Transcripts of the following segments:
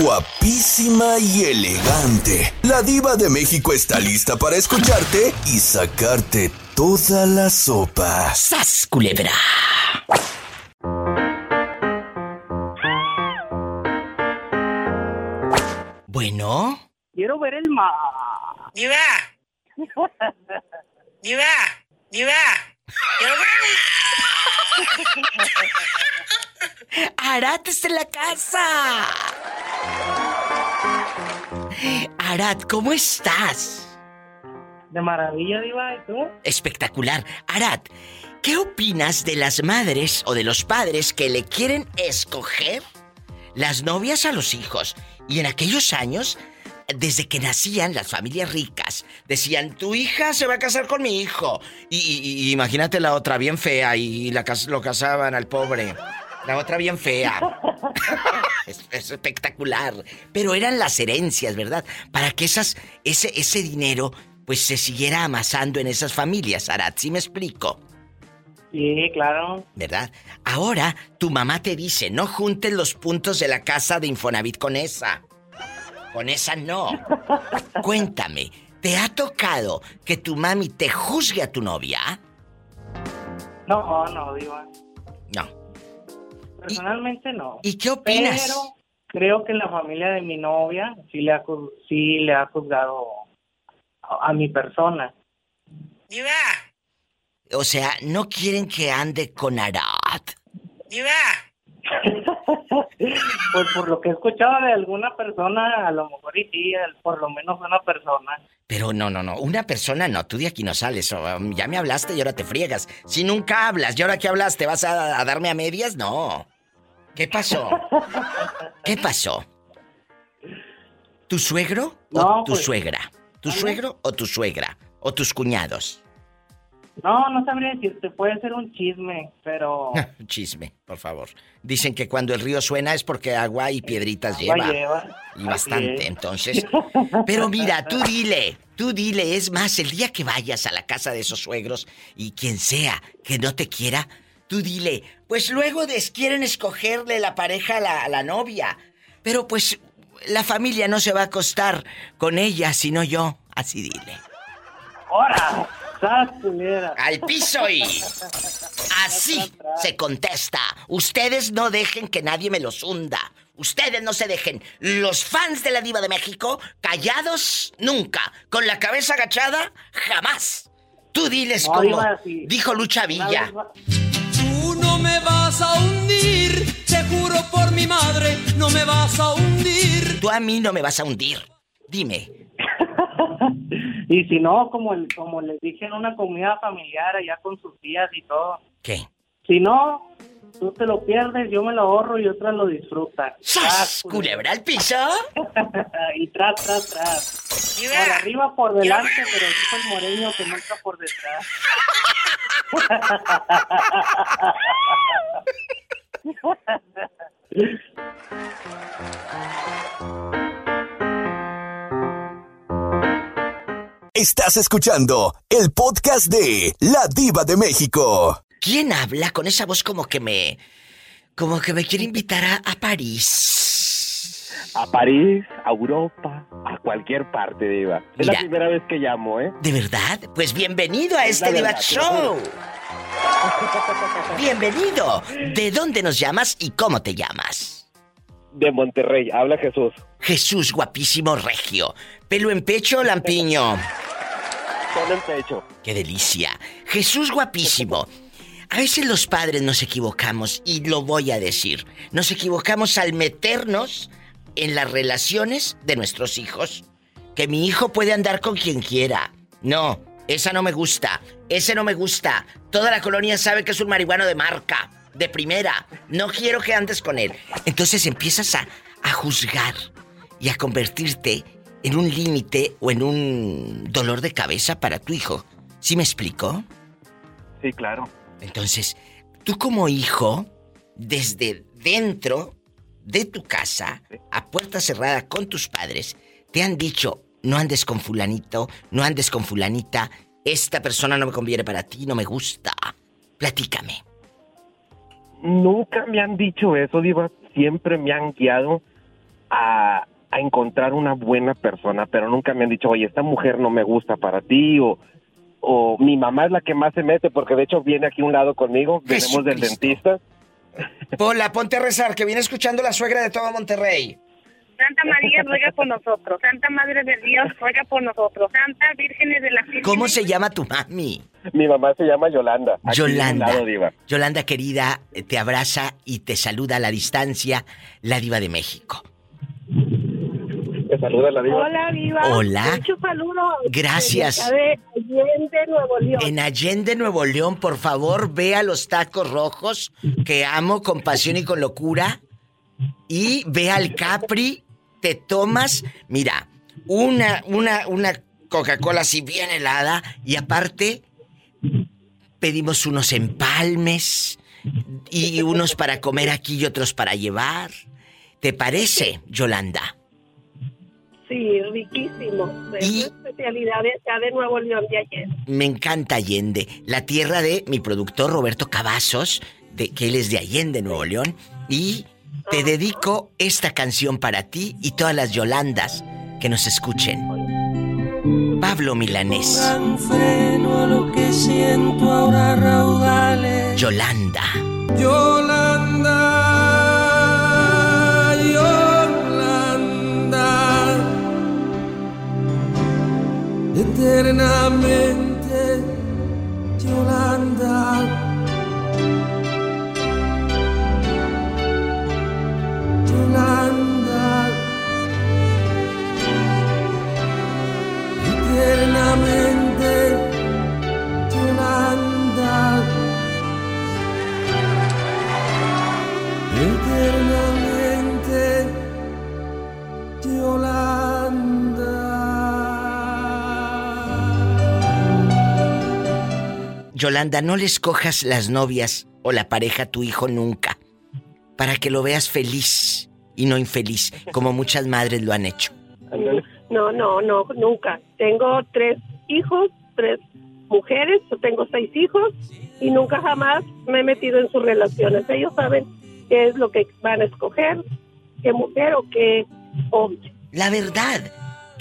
guapísima y elegante. La diva de México está lista para escucharte y sacarte toda la sopa. ¡Sas, culebra! Bueno. Quiero ver el mar. ¡Diva! ¡Diva! ¡Diva! ¡Quiero ver ¡Arat está en la casa! Arat, ¿cómo estás? De maravilla, Diva, ¿y tú? Espectacular. Arat, ¿qué opinas de las madres o de los padres que le quieren escoger las novias a los hijos? Y en aquellos años, desde que nacían las familias ricas, decían, tu hija se va a casar con mi hijo. Y, imagínate la otra bien fea y la, lo casaban al pobre. La otra bien fea. es, espectacular. Pero eran las herencias, ¿verdad? Para que esas, ese, ese dinero pues se siguiera amasando en esas familias, Arat, ¿sí me explico? Sí, claro. ¿Verdad? Ahora tu mamá te dice, no juntes los puntos de la casa de Infonavit con esa. Con esa no. Cuéntame, ¿te ha tocado que tu mami te juzgue a tu novia? No, no, Diva. No. Personalmente no. ¿Y qué opinas? Pero creo que la familia de mi novia sí le ha, sí le ha juzgado a, mi persona. Diva. O sea, no quieren que ande con Arad. Diva. pues por lo que he escuchado de alguna persona, a lo mejor y sí, por lo menos una persona. Pero no, no, no, una persona no, tú de aquí no sales, ya me hablaste y ahora te friegas. Si nunca hablas y ahora que hablas te vas a darme a medias, no. ¿Qué pasó? ¿Qué pasó? ¿Tu suegro o tu pues, suegra? ¿Tu suegro o tu suegra? ¿O tus cuñados? No, no sabría decirte, puede ser un chisme, pero... chisme, por favor. Dicen que cuando el río suena es porque agua y piedritas lleva. lleva. Y bastante, entonces. Pero mira, tú dile, tú dile, es más, el día que vayas a la casa de esos suegros y quien sea que no te quiera, Tú dile, pues luego quieren escogerle la pareja a la, a la novia. Pero pues la familia no se va a acostar con ella, sino yo. Así dile. ¡Hora! Al piso y... Así se contesta. Ustedes no dejen que nadie me los hunda. Ustedes no se dejen. Los fans de la diva de México, callados nunca. Con la cabeza agachada, jamás. Tú diles como dijo Lucha Villa no me vas a hundir, te juro por mi madre, no me vas a hundir. Tú a mí no me vas a hundir. Dime. y si no, como, el, como les dije en una comida familiar allá con sus tías y todo. ¿Qué? Si no, tú te lo pierdes, yo me lo ahorro y otras lo disfrutan. ¡Sas! ¿Culebra al piso? y tras, tras, tras. Por arriba, por delante, pero es el moreño que nunca por detrás. Estás escuchando el podcast de La Diva de México. ¿Quién habla con esa voz como que me... como que me quiere invitar a, París? A París, a Europa, a cualquier parte, Diva. Es la primera vez que llamo, ¿eh? ¿De verdad? Pues bienvenido a este Diva Show. Bienvenido. ¿De dónde nos llamas y cómo te llamas? De Monterrey, habla Jesús. Jesús, guapísimo regio. ¿Pelo en pecho o lampiño? Pelo en pecho. Qué delicia. Jesús, guapísimo. A veces los padres nos equivocamos, y lo voy a decir. Nos equivocamos al meternos en las relaciones de nuestros hijos. Que mi hijo puede andar con quien quiera. No, esa no me gusta. Ese no me gusta. Toda la colonia sabe que es un marihuano de marca, de primera. No quiero que andes con él. Entonces empiezas a, a juzgar y a convertirte en un límite o en un dolor de cabeza para tu hijo. ¿Sí me explico? Sí, claro. Entonces, tú como hijo, desde dentro de tu casa, a puerta cerrada con tus padres, te han dicho, no andes con fulanito, no andes con fulanita, esta persona no me conviene para ti, no me gusta. Platícame. Nunca me han dicho eso, Diva. Siempre me han guiado a, a encontrar una buena persona, pero nunca me han dicho, oye, esta mujer no me gusta para ti, o, o mi mamá es la que más se mete, porque de hecho viene aquí a un lado conmigo, venimos del dentista. Hola, ponte a rezar, que viene escuchando la suegra de todo Monterrey. Santa María ruega por nosotros. Santa Madre de Dios ruega por nosotros. Santa Virgen de la Virgen. ¿Cómo se llama tu mami? Mi mamá se llama Yolanda. Yolanda. lado, diva. Yolanda querida, te abraza y te saluda a la distancia la diva de México. Te saluda la diva. Hola, Viva. Hola. Muchos saludos. Gracias. Desde acá de Allende, Nuevo León. En Allende, Nuevo León, por favor, vea los tacos rojos que amo con pasión y con locura. Y ve al Capri, te tomas, mira, una, una, una Coca-Cola así bien helada y aparte pedimos unos empalmes y unos para comer aquí y otros para llevar. ¿Te parece, Yolanda? Sí, riquísimo. Es Y- una especialidad de acá de Nuevo León de ayer. Me encanta Allende, la tierra de mi productor Roberto Cavazos, de, que él es de Allende, Nuevo León, y te dedico esta canción para ti y todas las Yolandas que nos escuchen. Pablo Milanés, Dan freno a lo que siento ahora raudales. Yolanda. Yolanda, Yolanda, eternamente, Yolanda. Yolanda, Yolanda. No le escojas las novias o la pareja a tu hijo nunca, para que lo veas feliz y no infeliz, como muchas madres lo han hecho. No, no, no, nunca. Tengo tres hijos, tres mujeres, yo tengo seis hijos y nunca jamás me he metido en sus relaciones. Ellos saben qué es lo que van a escoger, qué mujer o qué hombre. La verdad,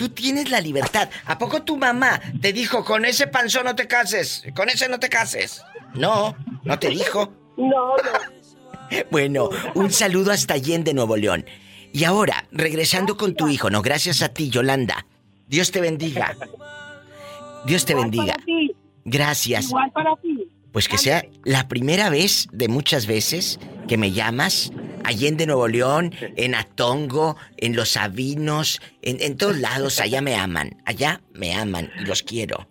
tú tienes la libertad. ¿A poco tu mamá te dijo, con ese panzón no te cases, con ese no te cases? No, no te dijo. No, no. Bueno, un saludo hasta Allende, Nuevo León. Y ahora, regresando con tu hijo, no, gracias a ti, Yolanda. Dios te bendiga. Dios te bendiga. Gracias. igual para ti. Pues que sea la primera vez de muchas veces que me llamas. Allende, Nuevo León, en Atongo, en Los Sabinos, en, en todos lados, allá me aman. Allá me aman y los quiero.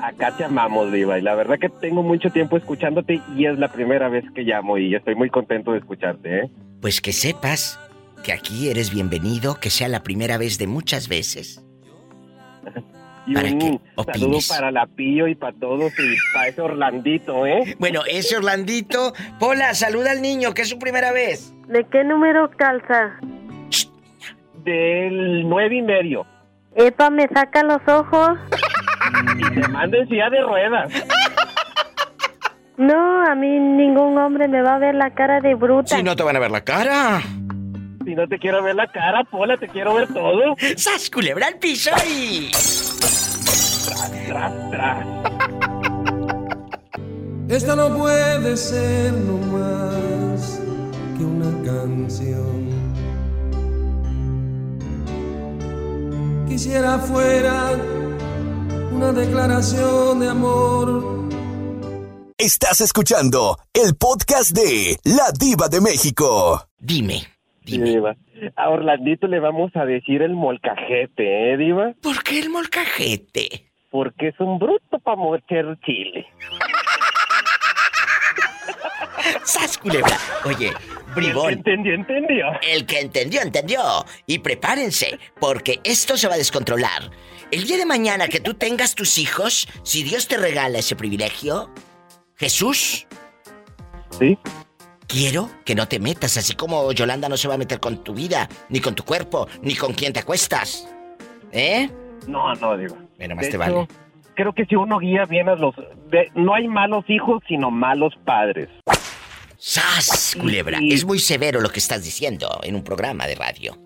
Acá te amamos, Diva, y la verdad que tengo mucho tiempo escuchándote y es la primera vez que llamo y estoy muy contento de escucharte, ¿eh? Pues que sepas que aquí eres bienvenido, que sea la primera vez de muchas veces. Y Para un saludo opines. para la Pío y para todos y para ese Orlandito, ¿eh? Bueno, ese Orlandito. Pola, saluda al niño, que es su primera vez. ¿De qué número calza? Del nueve y medio. Epa, me saca los ojos. Y te manden silla de ruedas. No, a mí ningún hombre me va a ver la cara de bruta. Si no te van a ver la cara. Si no te quiero ver la cara, Pola, te quiero ver todo. ¡Sas, culebra al piso y... Tras, tras. Esta no puede ser no más que una canción. Quisiera fuera una declaración de amor. Estás escuchando el podcast de La Diva de México. Dime, dime. Diva. A Orlandito le vamos a decir el molcajete, ¿eh, Diva? ¿Por qué el molcajete? Porque es un bruto para mover chile. ¡Sas, culebra! Oye, bribón. Entendió, entendió. El que entendió, entendió. Y prepárense, porque esto se va a descontrolar. El día de mañana que tú tengas tus hijos, si Dios te regala ese privilegio, Jesús, ¿Sí? Quiero que no te metas, así como Yolanda no se va a meter con tu vida, ni con tu cuerpo, ni con quien te acuestas. ¿Eh? No, no. Bueno, más De te hecho, vale. Creo que si uno guía bien a los... de- no hay malos hijos, sino malos padres. ¡Sas, culebra! Y- Es muy severo lo que estás diciendo en un programa de radio.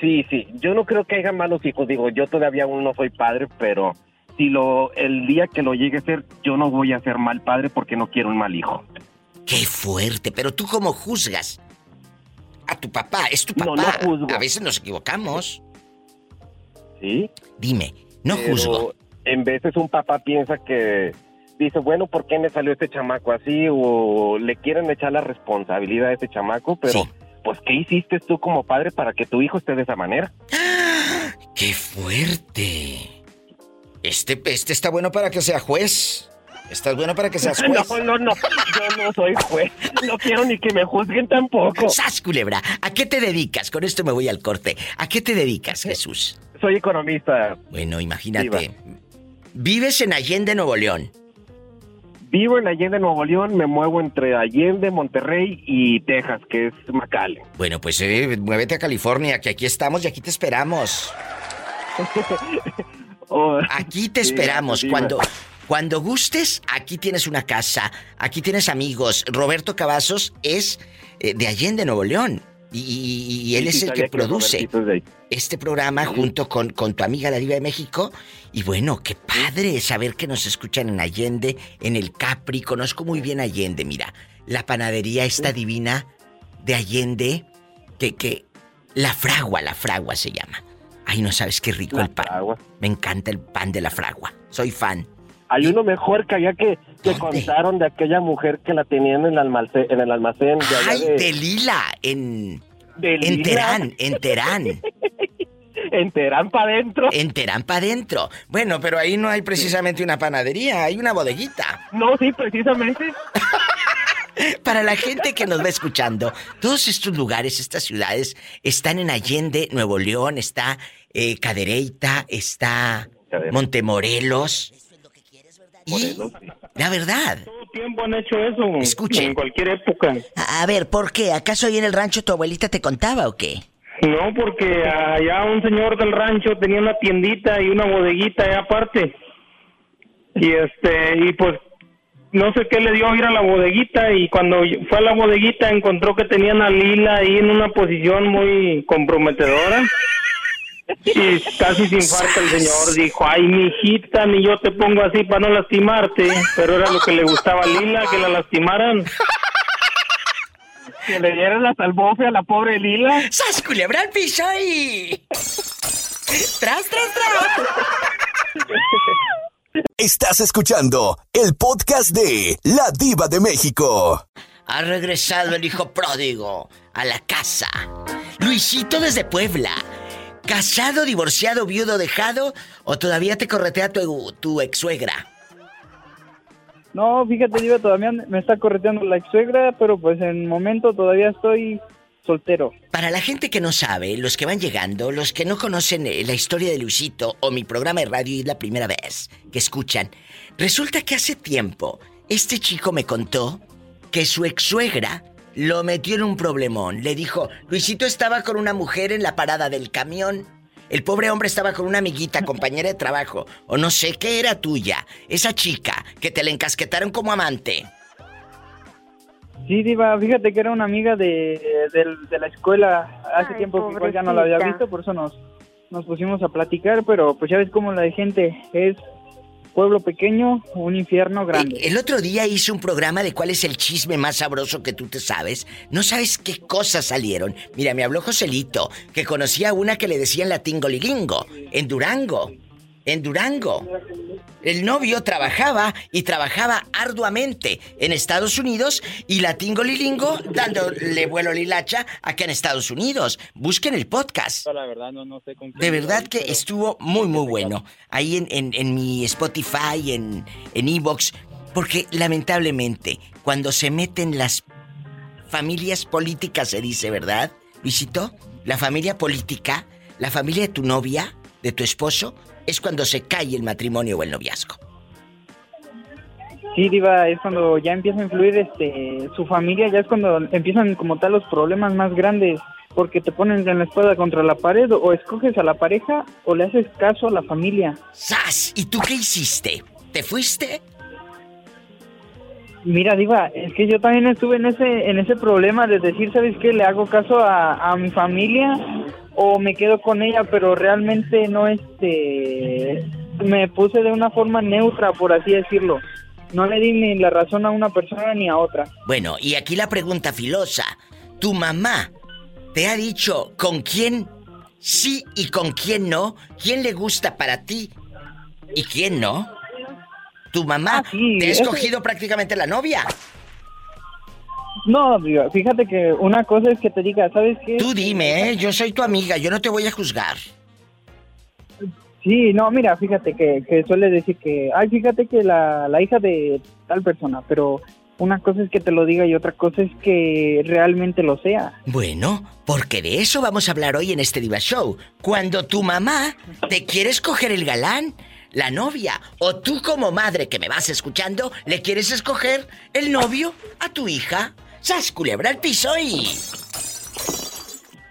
Sí, sí. Yo no creo que haya malos hijos. Digo, yo todavía aún no soy padre, pero si lo el día que lo llegue a ser, yo no voy a ser mal padre porque no quiero un mal hijo. Qué fuerte, pero tú cómo juzgas a tu papá, es tu papá. No, no juzgo. A veces nos equivocamos. ¿Sí? Dime, no Pero juzgo. En veces un papá piensa que dice, bueno, ¿por qué me salió este chamaco así? O le quieren echar la responsabilidad a este chamaco, pero Sí. pues ¿qué hiciste tú como padre para que tu hijo esté de esa manera? ¡Qué fuerte! Este, este está bueno para que sea juez. Estás bueno para que seas juez. No, no, no, yo no soy juez, no quiero ni que me juzguen tampoco. ¡Sas, culebra! ¿A qué te dedicas? Con esto me voy al corte. ¿A qué te dedicas, Jesús? Soy economista, Bueno, imagínate. Vives en Allende, Nuevo León. vivo en Allende, Nuevo León, me muevo entre Allende, Monterrey y Texas, que es McAllen. Bueno, pues eh, muévete a California, que aquí estamos y aquí te esperamos. Oh, Aquí te esperamos. Cuando, cuando gustes, aquí tienes una casa, aquí tienes amigos. Roberto Cavazos es eh, de Allende, Nuevo León. Y, y- y él sí, es el que produce de este programa junto con, con tu amiga la Diva de México. Y bueno, qué padre saber que nos escuchan en Allende, en el Capri. Conozco muy bien Allende, mira. La panadería está divina de Allende, que, que la fragua, la fragua se llama. Ay, no sabes qué rico La el pan. fragua. Me encanta el pan de la fragua. Soy fan. Hay uno mejor que había que, que ¿Dónde? contaron de aquella mujer que la tenían en el almacén, en el almacén de allá Ay, de, de Lila, en, de en Lila, Terán, en Terán. en Terán para adentro. En Terán para adentro. Bueno, pero ahí no hay precisamente una panadería, hay una bodeguita. No, sí, precisamente. Para la gente que nos va escuchando, todos estos lugares, estas ciudades, están en Allende, Nuevo León, está eh, Cadereyta, está Cadereyta. Y la verdad, Todo tiempo han hecho eso. Escuche. En cualquier época. a, a ver, ¿por qué? ¿Acaso ahí en el rancho tu abuelita te contaba o qué? No, porque allá un señor del rancho tenía una tiendita y una bodeguita allá aparte. Y este, y pues no sé qué le dio ir a la bodeguita y cuando fue a la bodeguita encontró que tenían a Lila ahí en una posición muy comprometedora. Y casi se infarta el señor. Dijo, ay, mijita, ni yo te pongo así para no lastimarte. Pero era lo que le gustaba a Lila, que la lastimaran. Que le dieran la salvofe a la pobre Lila. ¡Sas culebra al piso y... ¡Tras, tras, tras! Estás escuchando el podcast de La Diva de México. Ha regresado el hijo pródigo a la casa. Luisito desde Puebla. ¿Casado, divorciado, viudo, dejado? ¿O todavía te corretea tu, tu ex suegra? No, fíjate, Diva, todavía me está correteando la ex suegra, pero pues en el momento todavía estoy soltero. Para la gente que no sabe, los que van llegando, los que no conocen eh, la historia de Luisito o mi programa de radio y es la primera vez que escuchan, resulta que hace tiempo este chico me contó que su ex suegra lo metió en un problemón. Le dijo, Luisito estaba con una mujer en la parada del camión. El pobre hombre estaba con una amiguita, compañera de trabajo, o no sé qué era tuya. Esa chica que te la encasquetaron como amante. Sí, Diva, fíjate que era una amiga de, de la escuela hace Ay, tiempo que igual ya no la había visto, por eso nos, nos pusimos a platicar, pero pues ya ves cómo la de gente es pueblo pequeño, un infierno grande. Eh, El otro día hice un programa de cuál es el chisme más sabroso que tú te sabes. No sabes qué cosas salieron. Mira, me habló Joselito, que conocía a una que le decían la tingolilingo, en Durango. En Durango. El novio trabajaba y trabajaba arduamente en Estados Unidos y la tingolilingo dándole vuelo lilacha acá en Estados Unidos. Busquen el podcast. La verdad, no, no sé con De verdad que estuvo muy, muy bueno. Ahí en, en, en mi Spotify, en en Evox. porque lamentablemente, cuando se meten las familias políticas, se dice, ¿verdad, Luisito? La familia política, la familia de tu novia, de tu esposo, es cuando se cae el matrimonio o el noviazgo. Sí, Diva, es cuando ya empieza a influir este, su familia, ya es cuando empiezan como tal los problemas más grandes, porque te ponen en la espada contra la pared, o escoges a la pareja o le haces caso a la familia. ¡Sas! ¿Y tú qué hiciste? ¿Te fuiste? Mira, Diva, es que yo también estuve en ese, en ese problema de decir, ¿sabes qué? Le hago caso a, a mi familia o me quedo con ella, pero realmente no este me puse de una forma neutra, por así decirlo. No le di ni la razón a una persona ni a otra. Bueno, y aquí la pregunta filosa. ¿Tu mamá te ha dicho con quién sí y con quién no? ¿Quién le gusta para ti y quién no? ¿Tu mamá Ah, sí, te ha eso- escogido prácticamente la novia? No, fíjate que una cosa es que te diga, ¿sabes qué? Tú dime, ¿eh? yo soy tu amiga, yo no te voy a juzgar. Sí, no, mira, fíjate que, que suele decir que, ay, fíjate que la, la hija de tal persona, pero una cosa es que te lo diga y otra cosa es que realmente lo sea. Bueno, porque de eso vamos a hablar hoy en este Diva Show. Cuando tu mamá te quiere escoger el galán, la novia, o tú como madre que me vas escuchando, le quieres escoger el novio a tu hija. ¡Sas culebra al piso y.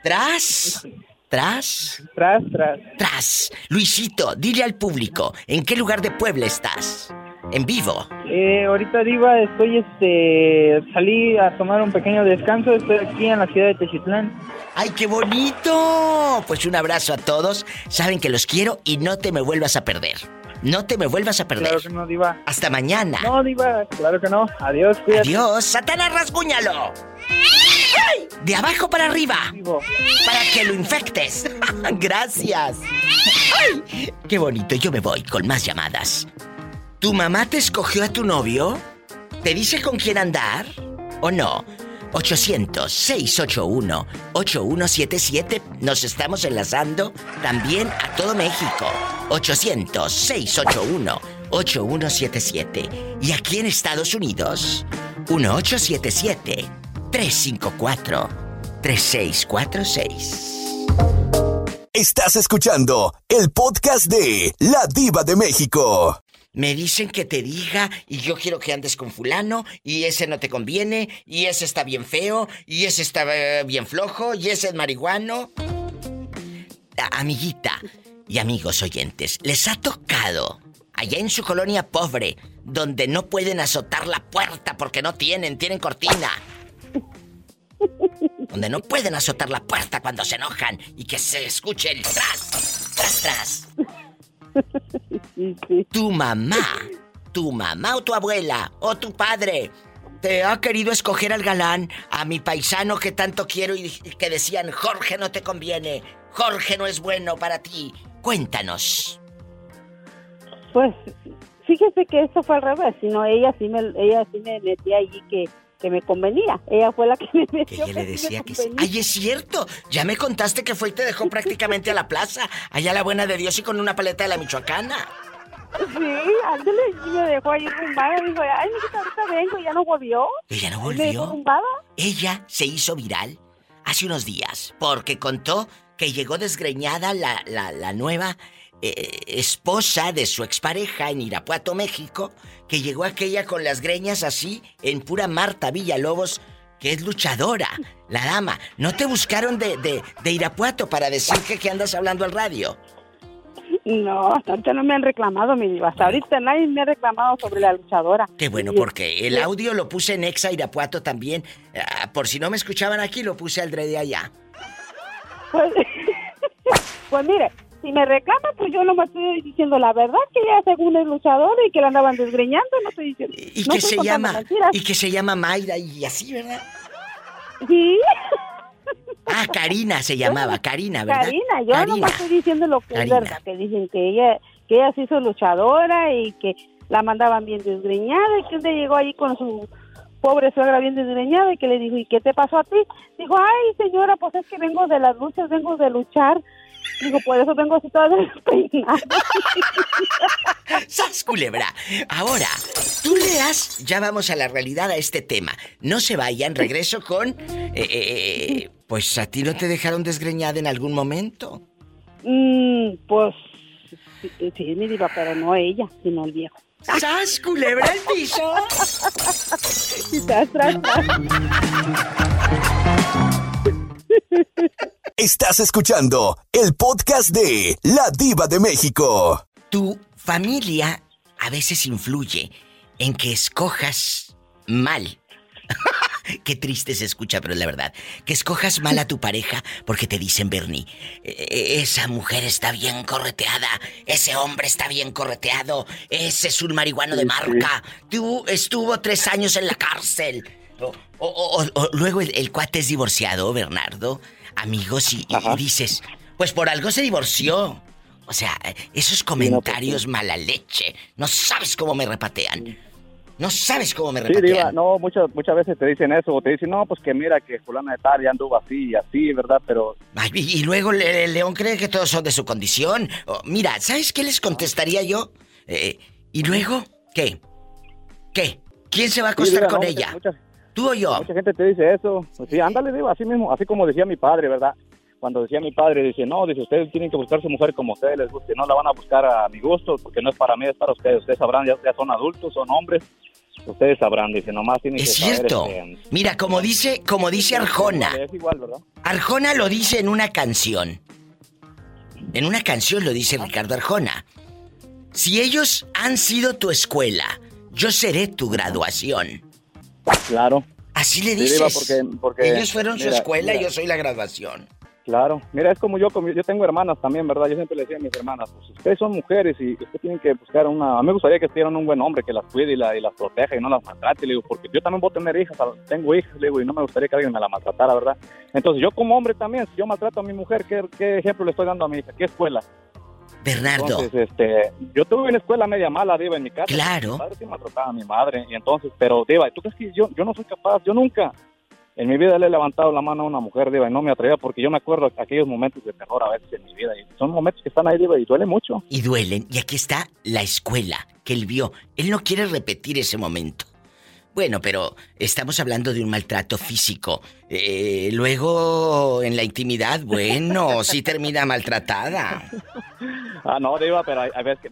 Tras. Tras. Tras, tras. Tras. Luisito, dile al público, ¿en qué lugar de Puebla estás? En vivo. Eh, ahorita Diva, estoy, este, salí a tomar un pequeño descanso, estoy aquí en la ciudad de Techitlán. ¡Ay, qué bonito! Pues un abrazo a todos. Saben que los quiero y no te me vuelvas a perder. No te me vuelvas a perder. Claro que no, Diva. Hasta mañana. No, Diva, claro que no. Adiós, cuídate. Adiós, Satanás, rasguñalo. ¡Ay! De abajo para arriba. Vivo. Para que lo infectes. Gracias. ¡Ay! Qué bonito, yo me voy con más llamadas. ¿Tu mamá te escogió a tu novio? ¿Te dice con quién andar? ¿O no? 800-681-8177. Nos estamos enlazando también a todo México. 800-681-8177. Y aquí en Estados Unidos, 1877-354-3646. Estás escuchando el podcast de La Diva de México. Me dicen que te diga y yo quiero que andes con fulano y ese no te conviene y ese está bien feo y ese está eh, bien flojo y ese es marihuano. Amiguita y amigos oyentes, les ha tocado allá en su colonia pobre donde no pueden azotar la puerta porque no tienen, tienen cortina. Donde no pueden azotar la puerta cuando se enojan y que se escuche el tras, tras, tras. Tu mamá, tu mamá o tu abuela o tu padre te ha querido escoger al galán, a mi paisano que tanto quiero y que decían, Jorge no te conviene, Jorge no es bueno para ti. Cuéntanos. Pues fíjese que esto fue al revés, sino ella sí me, ella sí me metía allí que, que me convenía. Ella fue la que me Que metió. ella le decía que sí. convenía. Ay, es cierto. Ya me contaste que fue y te dejó prácticamente a la plaza. Allá la buena de Dios y con una paleta de la Michoacana. Sí, ándale, y me dejó ahí rumbada. Dijo, ay, mijita, ahorita vengo, y ya no volvió. Ella no Y me dejó volvió. rumbada. Ella se hizo viral hace unos días porque contó que llegó desgreñada la, la, la nueva eh, esposa de su expareja en Irapuato, México, que llegó aquella con las greñas así en pura Marta Villalobos, que es luchadora, la dama. ¿No te buscaron de, de, de Irapuato para decir que, que andas hablando al radio? No, hasta ahorita no me han reclamado, mi diva. Hasta ahorita nadie me ha reclamado sobre la luchadora. Qué bueno, porque el audio lo puse en Exa Irapuato también. Ah, por si no me escuchaban aquí, lo puse al de allá. Pues, pues mire, si me reclaman, pues yo no me estoy diciendo la verdad, que ella según es luchadora y que la andaban desgreñando, no estoy diciendo. Y no que se llama mentiras. y que se llama Mayra y así, ¿verdad? Sí, Ah, Karina se llamaba, Karina, ¿verdad? Karina, yo no me estoy diciendo lo que Karina. es verdad, que dicen que ella, que ella se hizo luchadora y que la mandaban bien desgreñada y que un día llegó ahí con su pobre suegra bien desgreñada y que le dijo, ¿y qué te pasó a ti? Dijo, ay señora, pues es que vengo de las luchas, vengo de luchar. Digo, por eso vengo así toda despeinada. ¡Sas, culebra! Ahora, tú leas, ya vamos a la realidad a este tema. No se vayan, regreso con... eh, eh, eh, pues a ti no te dejaron desgreñada en algún momento. Mm, pues sí, sí, mi diva, pero no ella, sino el viejo. ¡Sas, culebra el piso! Y tras, tras, tras. Estás escuchando el podcast de La Diva de México. Tu familia a veces influye en que escojas mal. Qué triste se escucha, pero es la verdad. Que escojas mal a tu pareja porque te dicen, Bernie, "E- esa mujer está bien correteada, ese hombre está bien correteado, ese es un marihuano de marca, tú estuvo tres años en la cárcel. O, o- o- o luego el, el cuate es divorciado, Bernardo, amigos, y, dices, pues por algo se divorció. O sea, esos comentarios mala leche, no sabes cómo me repatean. No sabes cómo me Sí, repatean. Diva, no, muchas, muchas veces te dicen eso, o te dicen, no, pues que mira que fulana de tal ya anduvo así y así, ¿verdad? Pero Ay, y y luego el, el león cree que todos son de su condición. Oh, mira, ¿sabes qué les contestaría yo? Eh, ¿Y luego qué? ¿Qué? ¿Quién se va a Sí, acostar Diva, con no, ella? muchas- ¿Tú o yo? Mucha gente te dice eso. Pues sí, ándale, Diva, así mismo, así como decía mi padre, ¿verdad? Cuando decía mi padre, dice, no, dice, ustedes tienen que buscar su mujer como ustedes les guste, no la van a buscar a mi gusto, porque no es para mí, es para ustedes. Ustedes sabrán, ya, ya son adultos, son hombres, ustedes sabrán, dice, nomás tienen Es que saber, cierto. este, Mira, como dice, como dice Arjona. Es igual, ¿verdad? Arjona lo dice en una canción. En una canción lo dice Ricardo Arjona. Si ellos han sido tu escuela, yo seré tu graduación. Claro. Así le Sí, dices. Diva, porque- porque, ellos fueron su escuela y mira. yo soy la graduación. Claro, mira, es como yo, como yo tengo hermanas también, ¿verdad? Yo siempre le decía a mis hermanas, pues ustedes son mujeres y ustedes tienen que buscar una... A mí me gustaría que tuvieran un buen hombre que las cuide y, la- y las proteja y no las maltrate, le digo, porque yo también voy a tener hijas, tengo hijas, le digo, y no me gustaría que alguien me la maltratara, ¿verdad? Entonces yo como hombre también, si yo maltrato a mi mujer, ¿qué, qué ejemplo le estoy dando a mi hija? ¿Qué escuela? Bernardo. Entonces, este, yo tuve una escuela media mala, Diva, en mi casa. Claro. Mi padre sí maltrataba a mi madre, y entonces, pero Diva, ¿tú crees que yo, yo no soy capaz? Yo nunca en mi vida le he levantado la mano a una mujer, Diva, y no me atrevía porque yo me acuerdo aquellos momentos de terror a veces en mi vida, y son momentos que están ahí, Diva, y duele mucho. Y duelen. Y aquí está la escuela que él vio. Él no quiere repetir ese momento. Bueno, pero estamos hablando de un maltrato físico. Eh, luego, en la intimidad, bueno, sí termina maltratada. Ah, no, Diva, pero,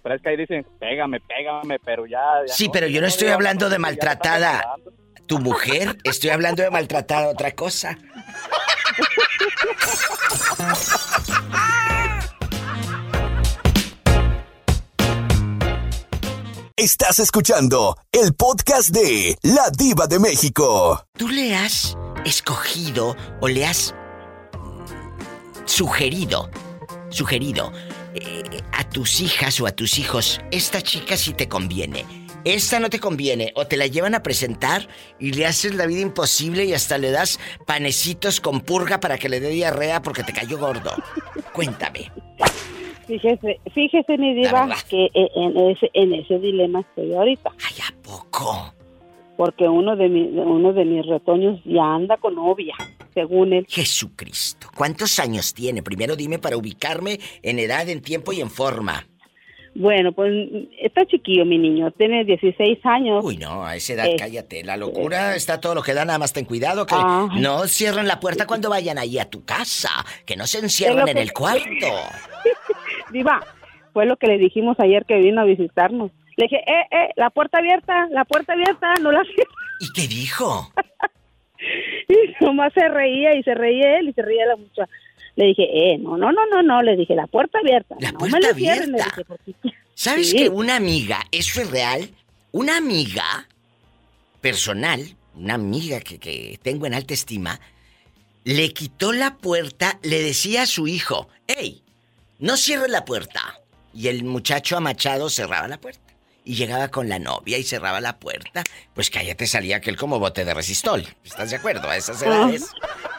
pero es que ahí dicen, pégame, pégame, pero ya... ya Sí, pero yo no estoy Diva, hablando de maltratada. Tu mujer, estoy hablando de maltratada otra cosa. Estás escuchando el podcast de La Diva de México. ¿Tú le has escogido o le has sugerido, sugerido eh, a tus hijas o a tus hijos, esta chica sí te conviene, esta no te conviene, o te la llevan a presentar y le haces la vida imposible y hasta le das panecitos con purga para que le dé diarrea porque te cayó gordo? Cuéntame. Fíjese, fíjese mi diva que eh, en ese, en ese dilema estoy ahorita. Ay, ¿a poco? Porque uno de, mi, uno de mis retoños ya anda con novia, según él. Jesucristo. ¿Cuántos años tiene? Primero dime para ubicarme en edad, en tiempo y en forma. Bueno, pues está chiquillo mi niño, tiene 16 años. Uy, no, a esa edad Eh, cállate. La locura está todo lo que da, nada más ten cuidado que Ay. no cierren la puerta cuando vayan ahí a tu casa. Que no se encierren en que- el cuarto. Diva, fue lo que le dijimos ayer que vino a visitarnos. Le dije, eh, eh, la puerta abierta, la puerta abierta, no la cierres. ¿Y qué dijo? Y nomás se reía y se reía él y se reía la muchacha. Le dije, eh, no, no, no, no, no, le dije, la puerta abierta. La no puerta me la cierren, le abierta. dije, porque... ¿Sabes Sí. que una amiga, eso es real? Una amiga personal, una amiga que, que tengo en alta estima, le quitó la puerta, le decía a su hijo, hey, no cierres la puerta. Y el muchacho amachado cerraba la puerta. Y llegaba con la novia y cerraba la puerta. Pues cállate, salía aquel como bote de resistol. ¿Estás de acuerdo? A esas edades.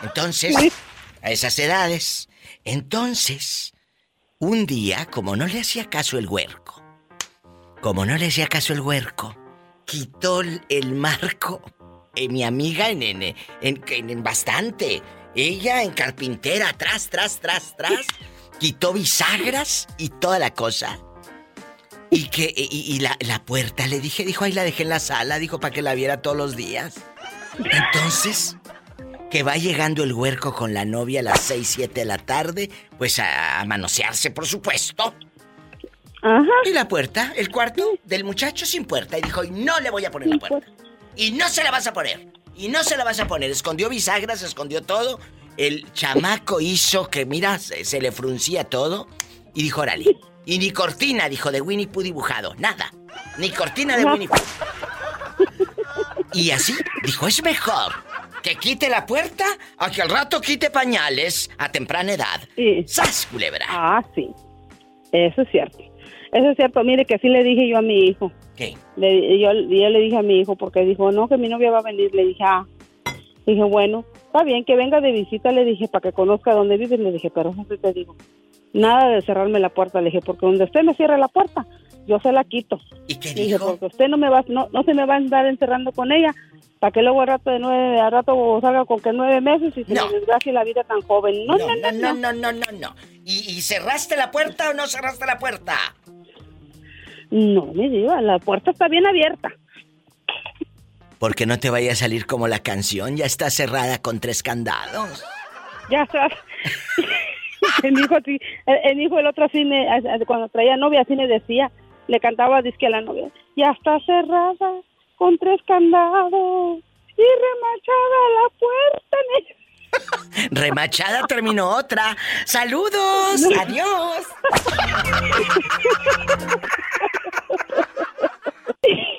Entonces, a esas edades. Entonces, un día, como no le hacía caso el huerco, como no le hacía caso el huerco, quitó el- marco. eh, mi amiga en, en, en- en- bastante. Ella en carpintera, atrás, tras, tras, tras. Quitó bisagras y toda la cosa. Y que y, y la, la puerta le dije, dijo, ahí la dejé en la sala, dijo, para que la viera todos los días. Entonces, que va llegando el huerco con la novia a las 6, 7 de la tarde, pues a, a manosearse, por supuesto. Ajá. Y la puerta, el cuarto del muchacho sin puerta. Y dijo, y no le voy a poner la puerta. Y no se la vas a poner. Y no se la vas a poner. Escondió bisagras, escondió todo. El chamaco hizo que, mira, se, se le fruncía todo. Y dijo, órale. Y ni cortina, dijo, de Winnie Pooh dibujado. Nada. Ni cortina de Winnie Pooh. Y así, dijo, es mejor que quite la puerta a que al rato quite pañales a temprana edad. Sí. ¡Sas, culebra! Ah, sí. Eso es cierto. Eso es cierto. Mire que así le dije yo a mi hijo. ¿Qué? Le, yo, yo le dije a mi hijo porque dijo, no, que mi novia va a venir. Le dije, ah. Dije, bueno, está bien que venga de visita. Le dije, para que conozca dónde vive. Le dije, pero eso te digo. Nada de cerrarme la puerta. Le dije, porque donde usted me cierre la puerta, yo se la quito. ¿Y qué Le dije, dijo? porque usted no me va, no, no se me va a andar encerrando con ella. Para que luego al rato de nueve, al rato salga con que nueve meses y se No. le desgracie la vida tan joven. No, no, no, no, no, no, no, no. ¿Y, y cerraste la puerta o no cerraste la puerta? No, me diga, la puerta está bien abierta. Porque no te vaya a salir como la canción, ya está cerrada con tres candados. Ya está. el hijo el, el hijo el otro me, cuando traía novia así me decía, le cantaba disque a la novia, ya está cerrada con tres candados y remachada la puerta. Remachada terminó otra. ¡Saludos! ¡Adiós!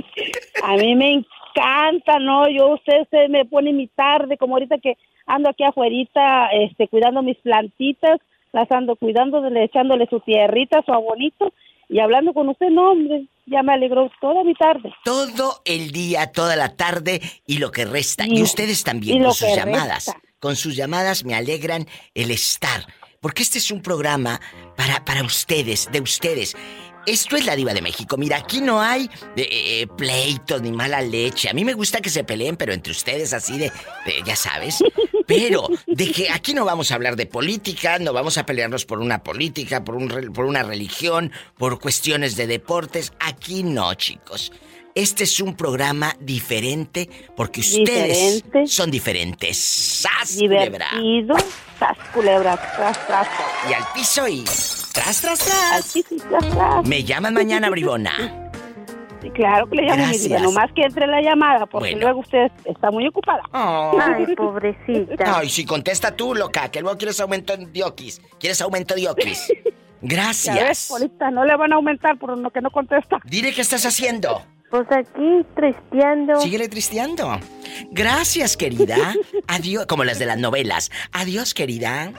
A mí me encanta, ¿no? Yo, usted se me pone mi tarde, como ahorita que ando aquí afuerita, este, cuidando mis plantitas, las ando cuidando, le- echándole su tierrita, su abonito, y hablando con usted, no, hombre, ya me alegró toda mi tarde. Todo el día, toda la tarde y lo que resta. Y- Y ustedes también y con sus llamadas. resta. Con sus llamadas me alegran el estar. Porque este es un programa para, para ustedes, de ustedes. Esto es la diva de México. Mira, aquí no hay eh, eh, pleitos ni mala leche. A mí me gusta que se peleen, pero entre ustedes así de, de- ya sabes. Pero de que aquí no vamos a hablar de política, no vamos a pelearnos por una política, por, un por una religión, por cuestiones de deportes. Aquí no, chicos. Este es un programa diferente porque ustedes Diferente. son diferentes. ¡Sas, culebra! Culebra, tras, tras, Y al piso y... ¡Tras, tras, tras! Me llaman mañana, bribona. Sí, claro que le llamo mi Gracias. vida, nomás que entre la llamada, porque Bueno. luego usted está muy ocupada. Ay, pobrecita. Ay, si contesta tú, loca, que luego quieres aumento en diokis. ¿Quieres aumento de diokis? Ya ves, Gracias. Polita, no le van a aumentar por lo que no contesta. Dile qué estás haciendo. Pues aquí, tristeando. Síguele tristeando. Gracias, querida. Adiós, como las de las novelas. Adiós, querida.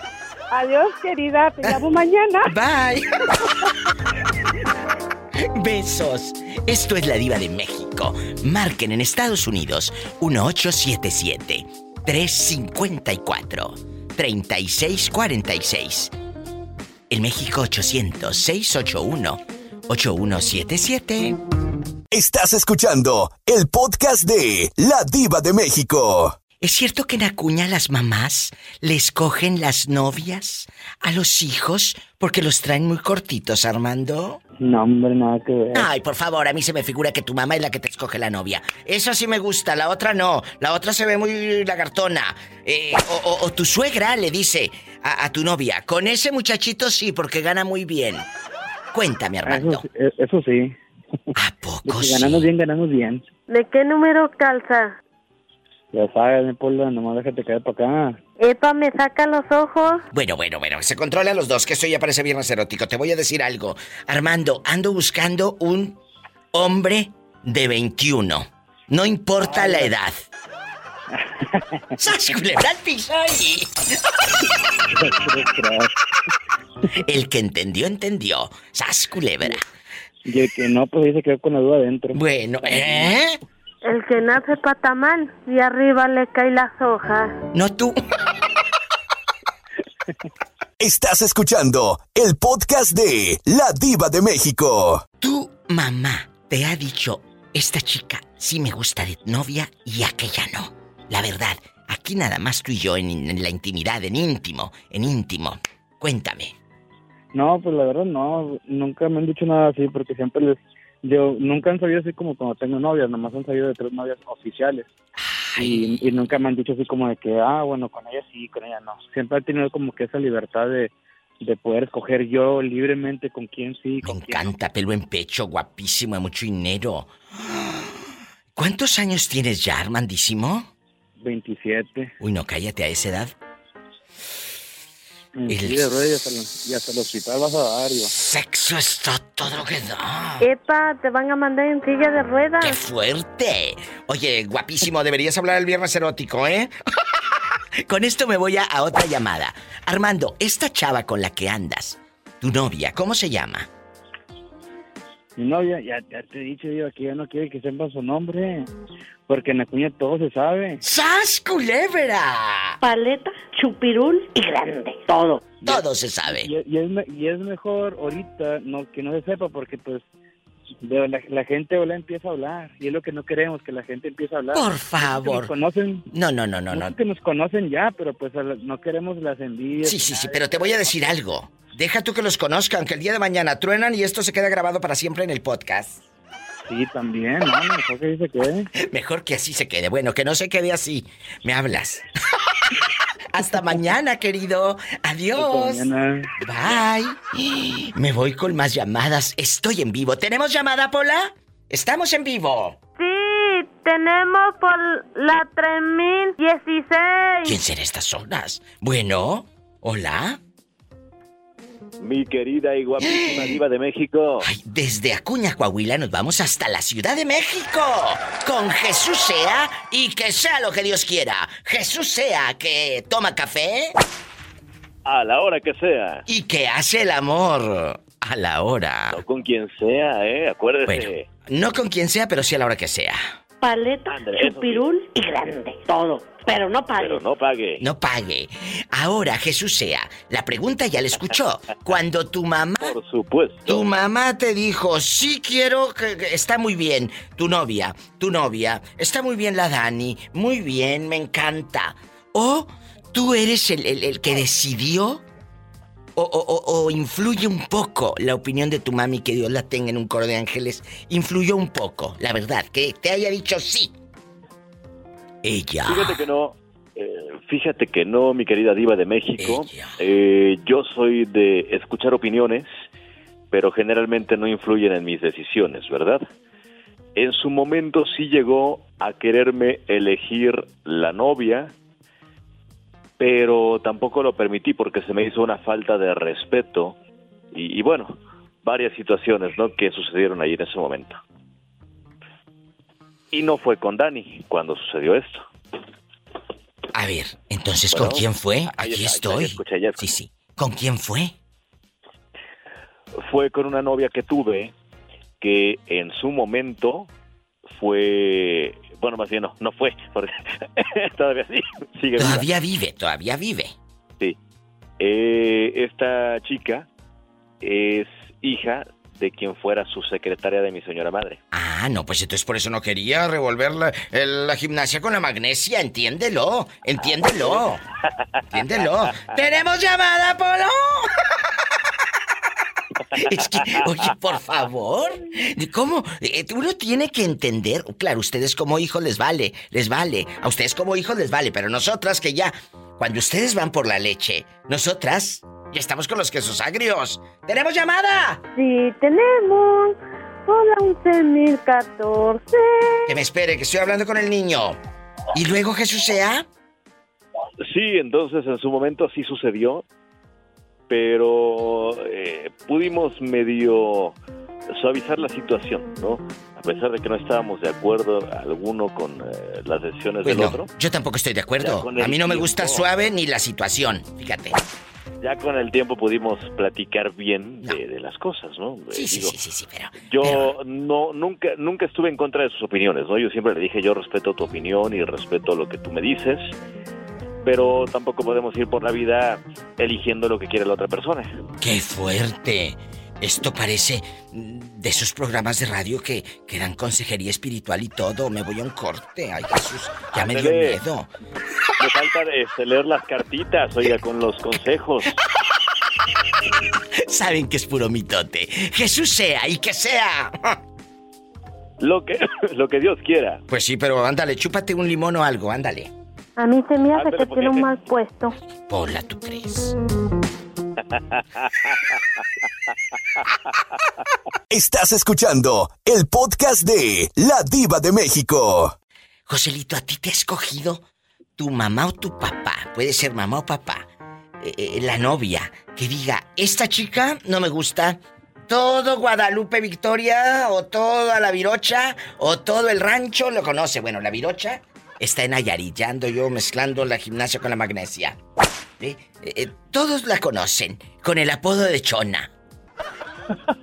Adiós, querida, te llamo mañana. Bye. Besos. Esto es la diva de México. Marquen en Estados Unidos 1877 354 3646. En México 800 681 8177. Estás escuchando el podcast de La Diva de México. ¿Es cierto que en Acuña las mamás le escogen las novias a los hijos porque los traen muy cortitos, Armando? No, hombre, nada que ver. Ay, por favor, a mí se me figura que tu mamá es la que te escoge la novia. Esa sí me gusta, la otra no. La otra se ve muy lagartona. Eh, o, o- o tu suegra le dice a, a tu novia, con ese muchachito sí, porque gana muy bien. Cuéntame, Armando. eh, eso sí. ¿A poco que sí? ganamos bien, ganamos bien. ¿De qué número calza? Ya sabes, mi nomás déjate caer para acá. Epa, me saca los ojos. Bueno, bueno, bueno, se controla a los dos, que esto ya parece viernes erótico. Te voy a decir algo. Armando, ando buscando un hombre de 21. No importa la edad. ¡Sas, culebra al piso ahí! El que entendió, entendió. ¡Sas, culebra! Y el que no, pues dice que con la duda adentro. Bueno, ¿eh? El que nace patamal y arriba le caen las hojas. No tú. Estás escuchando el podcast de La Diva de México. Tu mamá te ha dicho, esta chica sí me gusta de novia y aquella no. La verdad, aquí nada más tú y yo en, en la intimidad, en íntimo, en íntimo. Cuéntame. No, pues la verdad no, nunca me han dicho nada así porque siempre les... Yo nunca han sabido así como cuando tengo novias, nomás han sabido de tres novias oficiales. Y, y nunca me han dicho así como de que, ah, bueno, con ella sí, con ella no. Siempre he tenido como que esa libertad de, de poder escoger yo libremente con quién sí, Me con quién encanta, pelo en pecho, guapísimo, mucho dinero. ¿Cuántos años tienes ya, Armandísimo? no. 27. Uy, no, cállate a esa edad. En El silla de ruedas y hasta, el- y hasta el hospital vas a dar, Iba. Sexo es to- todo lo que da. Epa, te van a mandar en silla de ruedas. ¡Qué fuerte! Oye, guapísimo, deberías hablar el viernes erótico, ¿eh? con esto me voy a, a otra llamada. Armando, esta chava con la que andas, tu novia, ¿cómo se llama? Mi novia, ya, ya te he dicho, Iba, que ya no quiere que sepa su nombre. Porque en la cuña todo se sabe. ¡Sas, culebra! Paleta, chupirul y grande. Todo. Todo se sabe. Y, y es, me- y es mejor ahorita no que no se sepa porque pues la, la gente ahora empieza a hablar y es lo que no queremos que la gente empiece a hablar. Por favor. Nos conocen, No, no, no, no, no. que nos conocen ya, pero pues no queremos las envidias. Sí, sí, sí, pero te voy a decir algo. Deja tú que los conozcan, que el día de mañana truenan y esto se queda grabado para siempre en el podcast. Sí, también, no, mejor que dice que. Mejor que así se quede. Bueno, que no se quede así. Me hablas. Hasta mañana, querido. Adiós. Hasta mañana. Bye. Me voy con más llamadas. Estoy en vivo. ¿Tenemos llamada, Pola? Estamos en vivo. Sí, tenemos por la 3016. ¿Quién será estas zonas? Bueno, hola. Mi querida y guapísima diva de México. Desde Acuña, Coahuila, nos vamos hasta la Ciudad de México. Con Jesús sea y que sea lo que Dios quiera. Jesús sea que toma café A la hora que sea. y que hace el amor a la hora. No con quien sea, ¿eh? Acuérdese. No con quien sea, pero sí a la hora que sea. Paleta, chupirul y grande. Todo. Pero no pagues. Pero no pague. No pague. Ahora, Jesús sea, la pregunta ya la escuchó. Cuando tu mamá... Por supuesto. Tu mamá te dijo, sí quiero que... que- Está muy bien. Tu novia, tu novia. Está muy bien la Dani. Muy bien, me encanta. O tú eres el, el- el que decidió... O, o- o- influye un poco la opinión de tu mami, que Dios la tenga en un coro de ángeles. Influyó un poco, la verdad, que te haya dicho sí. Ella. Fíjate que no. eh, fíjate que no, mi querida diva de México. Eh, yo soy de escuchar opiniones, pero generalmente no influyen en mis decisiones, ¿verdad? En su momento sí llegó a quererme elegir la novia, pero tampoco lo permití porque se me hizo una falta de respeto y, y bueno, varias situaciones, ¿no? Que sucedieron ahí en ese momento. Y no fue con Dani cuando sucedió esto. A ver, entonces, Bueno, ¿con quién fue? Aquí estoy. escuché, Sí, sí. ¿Con quién fue? Fue con una novia que tuve que en su momento fue, bueno, más bien no, no fue, porque todavía sí, sigue viva. Todavía vive, todavía vive. Sí. Eh, esta chica es hija de quien fuera su secretaria de mi señora madre. Ah, no, pues entonces por eso no quería revolver la, la gimnasia con la magnesia. Entiéndelo, entiéndelo. Entiéndelo. ¿Tenemos llamada, Polo? Es que, oye, por favor, ¿cómo? Eh, Uno tiene que entender, claro, ustedes como hijos les vale, les vale, a ustedes como hijos les vale, pero nosotras que ya, cuando ustedes van por la leche, nosotras ya estamos con los quesos agrios. ¿Tenemos llamada? Sí, tenemos por la 11014. Que me espere, que estoy hablando con el niño. ¿Y luego Jesús sea? Sí, entonces en su momento sí sucedió, pero eh, pudimos medio suavizar la situación, ¿no? A pesar de que no estábamos de acuerdo alguno con eh, las decisiones del otro, yo tampoco estoy de acuerdo. A mí no me gusta tiempo. suave ni la situación, fíjate. ya con el tiempo pudimos platicar bien de, de las cosas, ¿no? Sí, Eh, sí, digo, sí, sí, sí, pero... Yo no nunca nunca estuve en contra de sus opiniones, ¿no? Yo siempre le dije, yo respeto tu opinión y respeto lo que tú me dices, pero tampoco podemos ir por la vida eligiendo lo que quiere la otra persona. ¡Qué fuerte! Esto parece mm, de esos programas de radio que, que dan consejería espiritual y todo. Me voy a un corte. Ay, Jesús, ya me dio miedo. Me falta este, leer las cartitas, oiga, con los consejos. Saben que es puro mitote. Jesús sea y que sea. Lo que, lo que Dios quiera. Pues sí, pero ándale, chúpate un limón o algo, ándale. A mí se me hace Ándale, que tiene un mal puesto. Pola, ¿tú crees? Estás escuchando el podcast de La Diva de México. Joselito, ¿a ti te ha escogido tu mamá o tu papá? Puede ser mamá o papá. eh, eh, la novia que diga, esta chica no me gusta, todo Guadalupe Victoria o toda la Virocha o todo el rancho lo conoce. Bueno, la Virocha está en Nayarit, ya ando yo mezclando la gimnasia con la magnesia. ¿Eh? Eh, eh, todos la conocen con el apodo de Chona.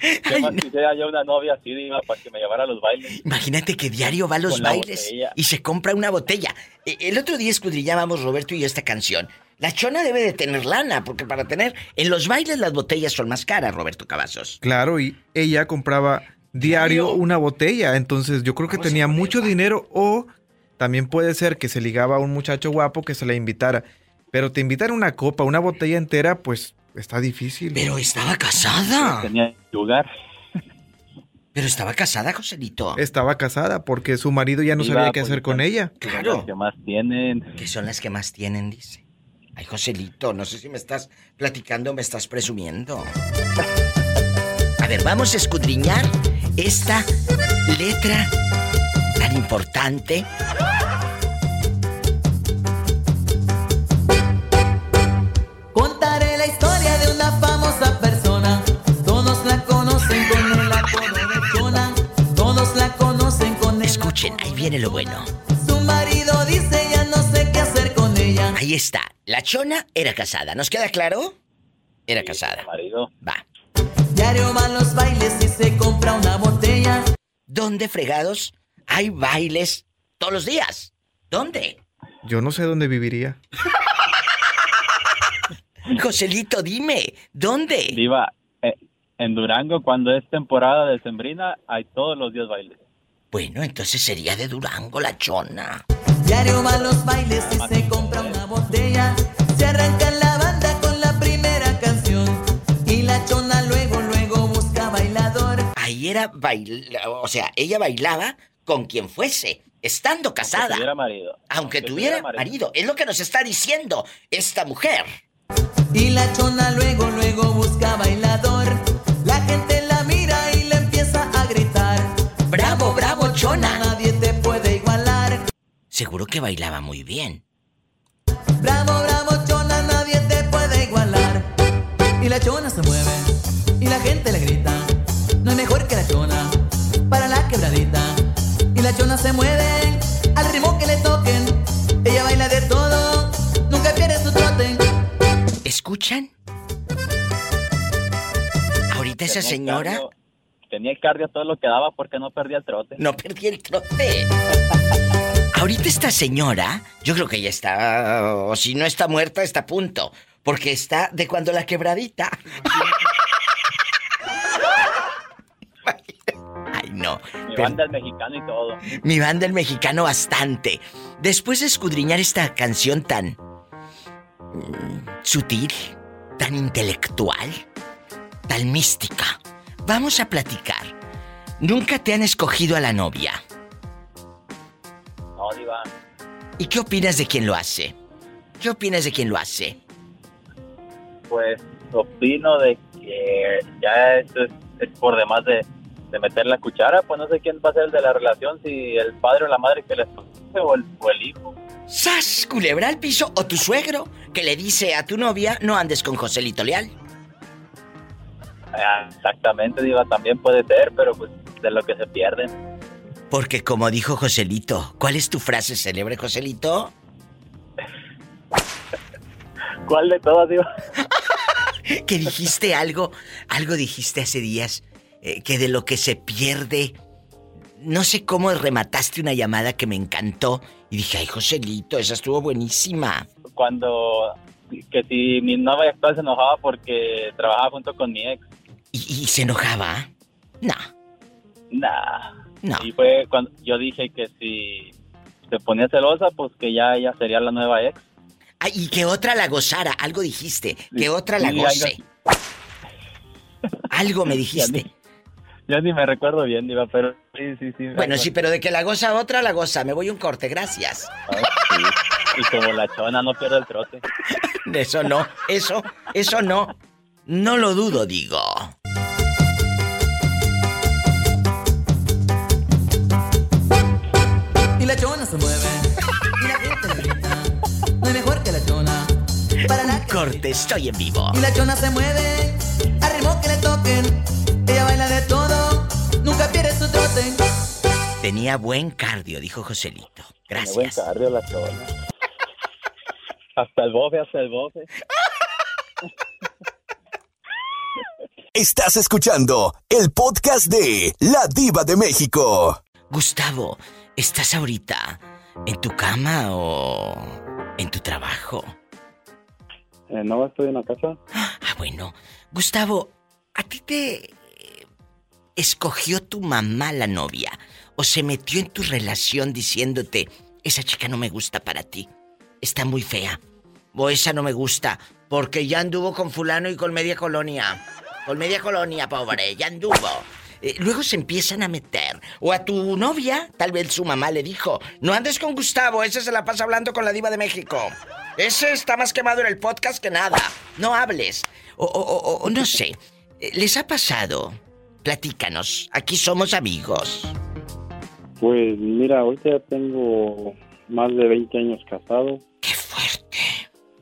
¿Qué más quisiera yo una novia así, Diva, para que me llevara a los bailes? Imagínate que diario va a los Con bailes y se compra una botella. El otro día escudrillábamos Roberto y yo esta canción. La chona debe de tener lana, porque para tener... En los bailes las botellas son más caras, Roberto Cavazos. Claro, y ella compraba diario una botella, entonces yo creo que tenía mucho dinero o también puede ser que se ligaba a un muchacho guapo que se la invitara. Pero te invitan una copa, una botella entera, pues está difícil. Pero estaba casada. Tenía lugar. Pero estaba casada, Joselito. Estaba casada porque su marido ya no Iba, sabía qué hacer con ella. Claro. ¿Qué más tienen? Que son las que más tienen, dice. Ay, Joselito, no sé si me estás platicando o me estás presumiendo. A ver, vamos a escudriñar esta letra tan importante. Contaré la historia de una famosa persona. Todos la conocen con el apodo de Chona. Todos la conocen con el Escuchen, ahí viene lo bueno. Su marido dice ya no sé qué hacer con ella. Ahí está. La chona era casada. ¿Nos queda claro? Era casada. Marido. Va. Diario va a los bailes y se compra una botella. ¿Dónde fregados hay bailes todos los días? ¿Dónde? Yo no sé dónde viviría. Joselito, dime, ¿dónde? Diva, eh, en Durango, cuando es temporada de sembrina, hay todos los días bailes. Bueno, entonces sería de Durango la chona. Diario va a los bailes y se compra una botella. Se arranca era bailar, o sea, ella bailaba con quien fuese, estando casada. tuviera marido. Aunque, Aunque tuviera, tuviera marido. Es lo que nos está diciendo esta mujer. Y la chona luego, luego busca bailador. La gente la mira y le empieza a gritar. Bravo, bravo, chona. Nadie te puede igualar. Seguro que bailaba muy bien. Bravo, bravo, chona, nadie te puede igualar. Y la chona se mueve y la gente le grita. Mejor que la chona para la quebradita. Y la chona se mueve al ritmo que le toquen. Ella baila de todo, nunca pierde su trote. ¿Escuchan? Ahorita esa señora cardio- tenía cardio todo lo que daba porque no perdía el trote. no perdí el trote. Ahorita esta señora, yo creo que ya está, o si no está muerta, está a punto. Porque está de cuando la quebradita. Ay, no. Mi Pero- banda es mexicano y todo. Mi banda el mexicano bastante. Después de escudriñar esta canción tan mm, sutil, tan intelectual, tan mística, vamos a platicar. Nunca te han escogido a la novia. No, Diva. ¿Y qué opinas de quien lo hace? ¿Qué opinas de quien lo hace? Pues opino de que ya esto es, es por demás de, de meter la cuchara. Pues no sé quién va a ser el de la relación, si el padre o la madre que les escoge o el, o el hijo. ¡Sas! Culebra al piso o tu suegro que le dice a tu novia no andes con Joselito Leal. Ah, Exactamente, Diva, también puede ser, pero pues de lo que se pierden. Porque como dijo Joselito, ¿cuál es tu frase célebre, Joselito? ¿Cuál de todas, Diva? que dijiste algo, algo dijiste hace días, eh, que de lo que se pierde, no sé cómo remataste una llamada que me encantó y dije, ay Joselito, esa estuvo buenísima. Cuando, que si mi novia actual se enojaba porque trabajaba junto con mi ex. ¿Y, y se enojaba? No. Nah. No. Y fue cuando yo dije que si se ponía celosa, pues que ya ella sería la nueva ex. Ay, y que otra la gozara, algo dijiste, que otra la Sí, goce. Algo me dijiste. Ya ni me recuerdo bien, Diva, pero sí, sí, sí. Bueno, sí, pero de que la goza otra, la goza. Me voy un corte, gracias. Ah, sí. Y como la chona no pierde el trote. Eso no, eso, eso no. No lo dudo, digo. Corte, estoy en vivo. Y la chona se mueve, al ritmo que le toquen. Ella baila de todo, nunca pierde su trote. Tenía buen cardio, dijo Joselito. Gracias. Buen cardio la chona. hasta el bofe, hasta el bofe. Estás escuchando el podcast de La Diva de México. Gustavo, ¿estás ahorita en tu cama o en tu trabajo? Eh, no, estoy en la casa. Ah, bueno. Gustavo, ¿a ti te eh, escogió tu mamá la novia? ¿O se metió en tu relación diciéndote, esa chica no me gusta para ti? Está muy fea. O esa no me gusta, porque ya anduvo con fulano y con media colonia. Con media colonia, pobre, ya anduvo. Eh, luego se empiezan a meter. O a tu novia, tal vez su mamá le dijo, no andes con Gustavo, ese se la pasa hablando con la diva de México. Ese está más quemado en el podcast que nada. No hables. O, o- o- o no sé. Eh, ¿Les ha pasado? Platícanos. Aquí somos amigos. Pues mira, ahorita ya tengo más de 20 años casado. ¡Qué fuerte!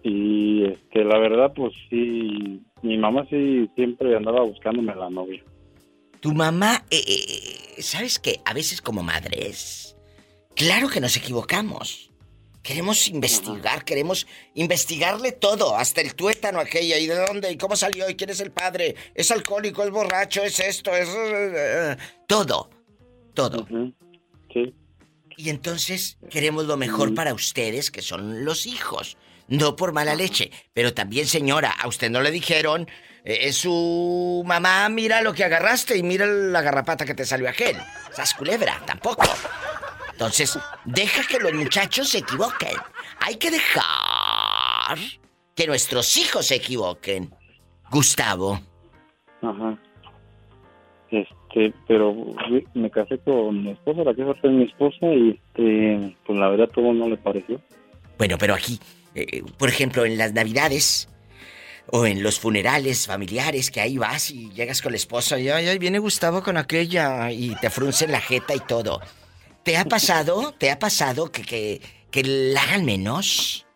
Y este, la verdad, pues sí, mi mamá sí siempre andaba buscándome la novia. Tu mamá, eh, eh, ¿sabes qué? A veces como madres, claro que nos equivocamos. Queremos investigar, queremos investigarle todo, hasta el tuétano aquella, y de dónde, y cómo salió, y quién es el padre, es alcohólico, es borracho, es esto, es... todo, todo. Sí. Y entonces queremos lo mejor para ustedes, que son los hijos. No por mala leche, pero también señora, a usted no le dijeron, eh, su mamá, mira lo que agarraste y mira la garrapata que te salió aquel. Esas culebra, tampoco. Entonces, deja que los muchachos se equivoquen. Hay que dejar que nuestros hijos se equivoquen. Gustavo, Ajá. Este, pero me casé con mi esposa, la que es mi esposa, y este, pues la verdad todo no le pareció. Bueno, pero aquí, eh, por ejemplo, en las navidades o en los funerales familiares, que ahí vas y llegas con la esposa y ay, ay, viene Gustavo con aquella y te fruncen la jeta y todo. ¿Te ha pasado? ¿Te ha pasado que, que, que la hagan menos?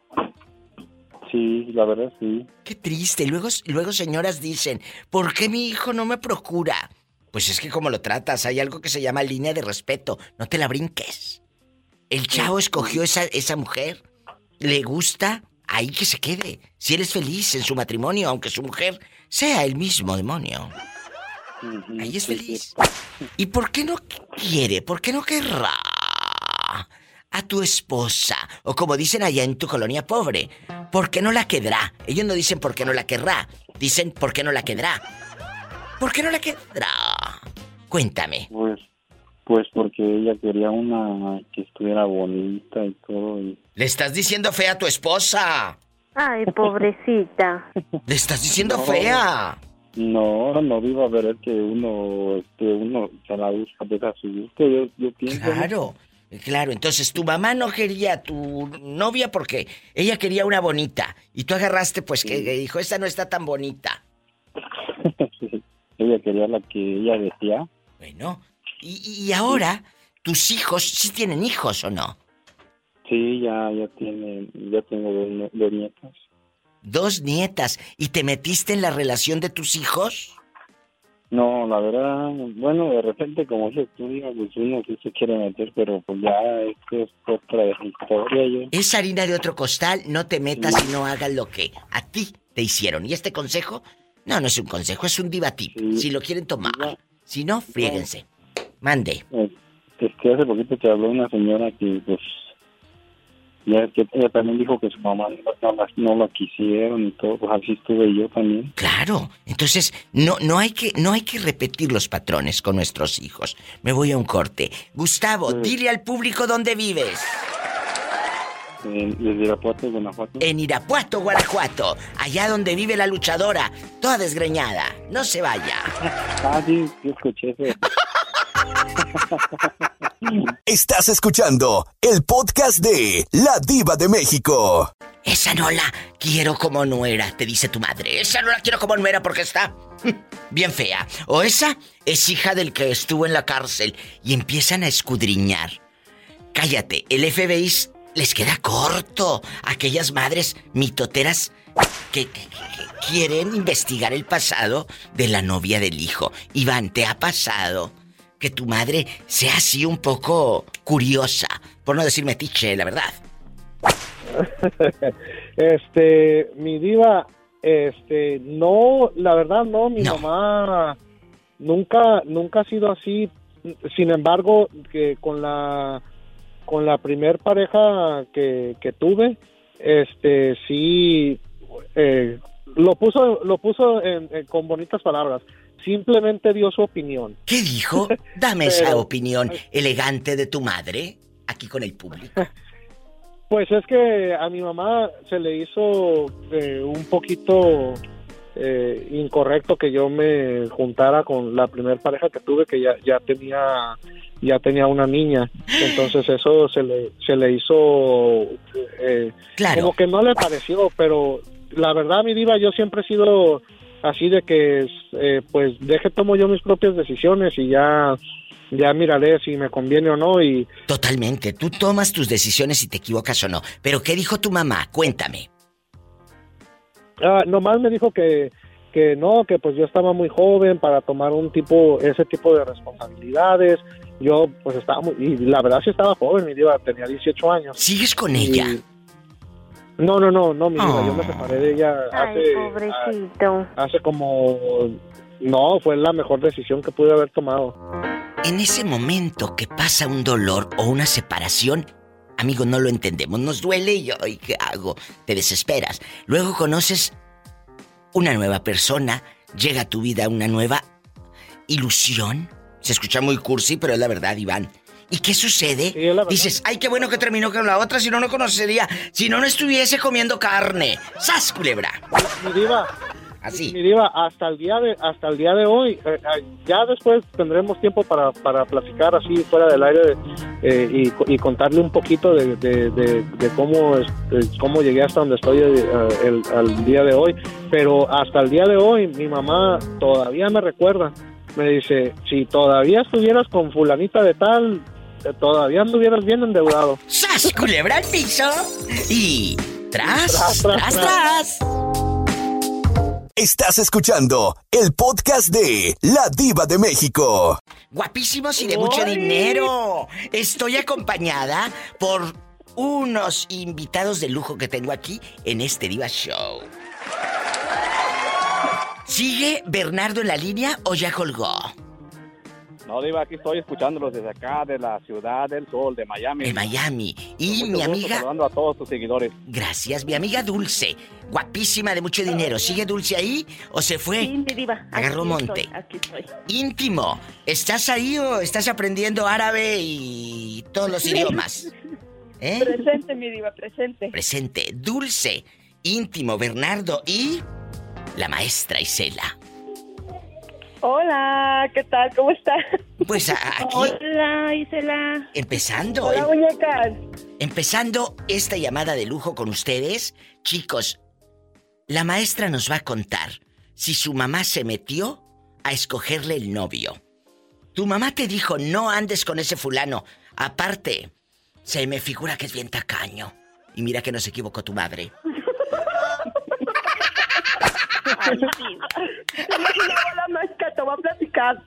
Sí, la verdad sí. Qué triste. Luego, luego señoras dicen, ¿por qué mi hijo no me procura? Pues es que como lo tratas, hay algo que se llama línea de respeto. No te la brinques. El chavo escogió esa, esa mujer. Le gusta, ahí que se quede. Si él es feliz en su matrimonio, aunque su mujer sea el mismo demonio. Ahí es feliz. ¿Y por qué no quiere? ¿Por qué no querrá a tu esposa? O como dicen allá en tu colonia pobre, ¿por qué no la quedará? Ellos no dicen por qué no la querrá, dicen por qué no la quedará. ¿Por qué no la quedará? Cuéntame. Pues, pues porque ella quería una que estuviera bonita y todo. Y... Le estás diciendo fea a tu esposa. Ay, pobrecita. Le estás diciendo No. fea. No, no iba a ver que uno, este, uno se la busca pues, a su gusto, yo, yo. Claro, claro. Entonces tu mamá no quería a tu novia porque ella quería una bonita. Y tú agarraste, pues, que que dijo, esta no está tan bonita. Sí, ella quería la que ella decía. Bueno, y, y ahora, tus hijos, ¿sí tienen hijos o no? Sí, ya, ya tiene, ya tengo dos, dos nietas. Dos nietas. ¿Y te metiste en la relación de tus hijos? No, la verdad, bueno, de repente, como se estudia, pues uno sí se quiere meter, pero pues ya es otra historia. Yo. Es harina de otro costal, no te metas y no hagas lo que a ti te hicieron. ¿Y este consejo? No, no es un consejo, es un divatip. Si lo quieren tomar. Si no, friéguense. Mande. Eh, Es que hace poquito te habló una señora que, pues, ya que ella también dijo que su mamá no, no la, no la quisieron y todo, pues así estuve yo también. Claro. Entonces, no, no, hay que, no hay que repetir los patrones con nuestros hijos. Me voy a un corte. Gustavo, dile al público dónde vives. Desde Irapuato, Guanajuato. En Irapuato, Guanajuato. Allá donde vive la luchadora. Toda desgreñada. No se vaya. Ah, sí, sí escuché eso. Estás escuchando el podcast de La Diva de México. Esa no la quiero como nuera, te dice tu madre. Esa no la quiero como nuera porque está bien fea. O esa es hija del que estuvo en la cárcel y empiezan a escudriñar. Cállate, el FBI les queda corto. Aquellas madres mitoteras que, que- quieren investigar el pasado de la novia del hijo. Iván, ¿te ha pasado que tu madre sea así un poco curiosa? Por no decir metiche, la verdad. este, mi diva, este, no, la verdad no, mi mamá nunca, nunca ha sido así. Sin embargo, que con la, con la primer pareja que, que tuve, este, sí, eh, lo puso, lo puso en- en- con bonitas palabras. Simplemente dio su opinión. ¿Qué dijo? Dame esa opinión elegante de tu madre aquí con el público. Pues es que a mi mamá se le hizo eh, un poquito eh, incorrecto que yo me juntara con la primer pareja que tuve que ya, ya tenía ya tenía una niña entonces eso se le se le hizo eh, Claro. como que no le pareció pero la verdad mi diva yo siempre he sido así de que eh, pues deje tomo yo mis propias decisiones y ya ya miraré si me conviene o no y Totalmente, tú tomas tus decisiones si te equivocas o no. Pero ¿qué dijo tu mamá? Cuéntame. Ah, nomás me dijo que, que no, que pues yo estaba muy joven para tomar un tipo, ese tipo de responsabilidades. Yo pues estaba muy, y la verdad sí estaba joven, mi diva, tenía 18 años. ¿Sigues con Y- ella? No, no, no, no, mi Oh. yo me separé de ella Ay, hace, pobrecito. hace como, no, fue la mejor decisión que pude haber tomado. En ese momento que pasa un dolor o una separación, amigo, no lo entendemos. Nos duele y, ay, ¿qué hago? Te desesperas. Luego conoces una nueva persona, llega a tu vida una nueva ilusión. Se escucha muy cursi, pero es la verdad, Iván. ¿Y qué sucede? Dices, ay, qué bueno que terminó con la otra, si no, no conocería, si no, no estuviese comiendo carne. ¡Sas, culebra! Mi diva, Así. mi diva, hasta el día de, hasta el día de hoy, eh, eh, ya después tendremos tiempo para, para platicar así fuera del aire eh, y, co- y contarle un poquito de, de- de- de cómo, cómo llegué hasta donde estoy el, al día de hoy. Pero hasta el día de hoy, mi mamá todavía me recuerda. Me dice, si todavía estuvieras con fulanita de tal, todavía anduvieras bien endeudado. ¡Sas, culebra al piso! Y... ¡Tras, Tras, tras, tras, tras! Estás escuchando el podcast de La Diva de México. Guapísimos y de mucho dinero. Estoy acompañada por unos invitados de lujo que tengo aquí en este Diva Show. ¿Sigue Bernardo en la línea o ya colgó? No, Diva, aquí estoy escuchándolos desde acá, de la ciudad del sol, de Miami. De Miami. Y mi amiga. Saludando a todos tus seguidores. Gracias, mi amiga Dulce. Guapísima de mucho dinero. ¿Sigue Dulce ahí o se fue? Sí, mi diva. Agarró Aquí monte. estoy, aquí estoy. Íntimo. ¿Estás ahí o estás aprendiendo árabe y todos los idiomas? ¿Eh? Presente, mi diva, presente. Presente. Dulce. Íntimo, Bernardo y la maestra Isela. Hola, ¿qué tal? ¿Cómo estás? Pues aquí, Hola, Isela. empezando. Hola, em- muñecas. Empezando esta llamada de lujo con ustedes, chicos, la maestra nos va a contar si su mamá se metió a escogerle el novio. Tu mamá te dijo, no andes con ese fulano. Aparte, se me figura que es bien tacaño. Y mira que no se equivocó tu madre. Ay. Hola, maestra, te voy a platicar.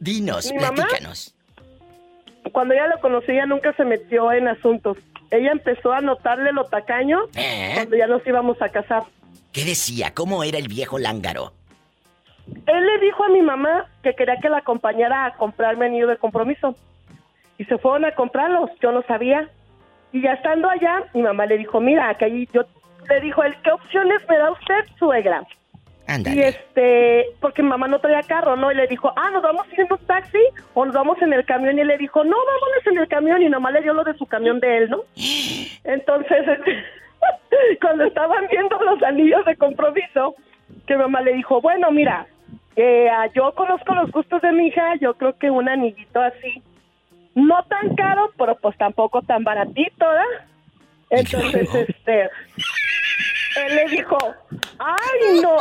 Dinos, Mi mamá- platícanos. Cuando ella lo conocí, ella nunca se metió en asuntos. Ella empezó a notarle lo tacaño ¿Eh? cuando ya nos íbamos a casar. ¿Qué decía? ¿Cómo era el viejo lángaro? Él le dijo a mi mamá que quería que la acompañara a comprarme anillo de compromiso. Y se fueron a comprarlos, yo no sabía. Y ya estando allá, mi mamá le dijo, mira, que ahí yo le dijo, él, ¿qué opciones me da usted, suegra? Y este, porque mamá no traía carro, ¿no? Y le dijo, ah, ¿nos vamos en un taxi o nos vamos en el camión? Y le dijo, no, vámonos en el camión. Y nomás le dio lo de su camión de él, ¿no? Entonces, este, cuando estaban viendo los anillos de compromiso, que mamá le dijo, bueno, mira, eh, ah, yo conozco los gustos de mi hija, yo creo que un anillito así, no tan caro, pero pues tampoco tan baratito, ¿verdad? Entonces, este, él le dijo, ay, no,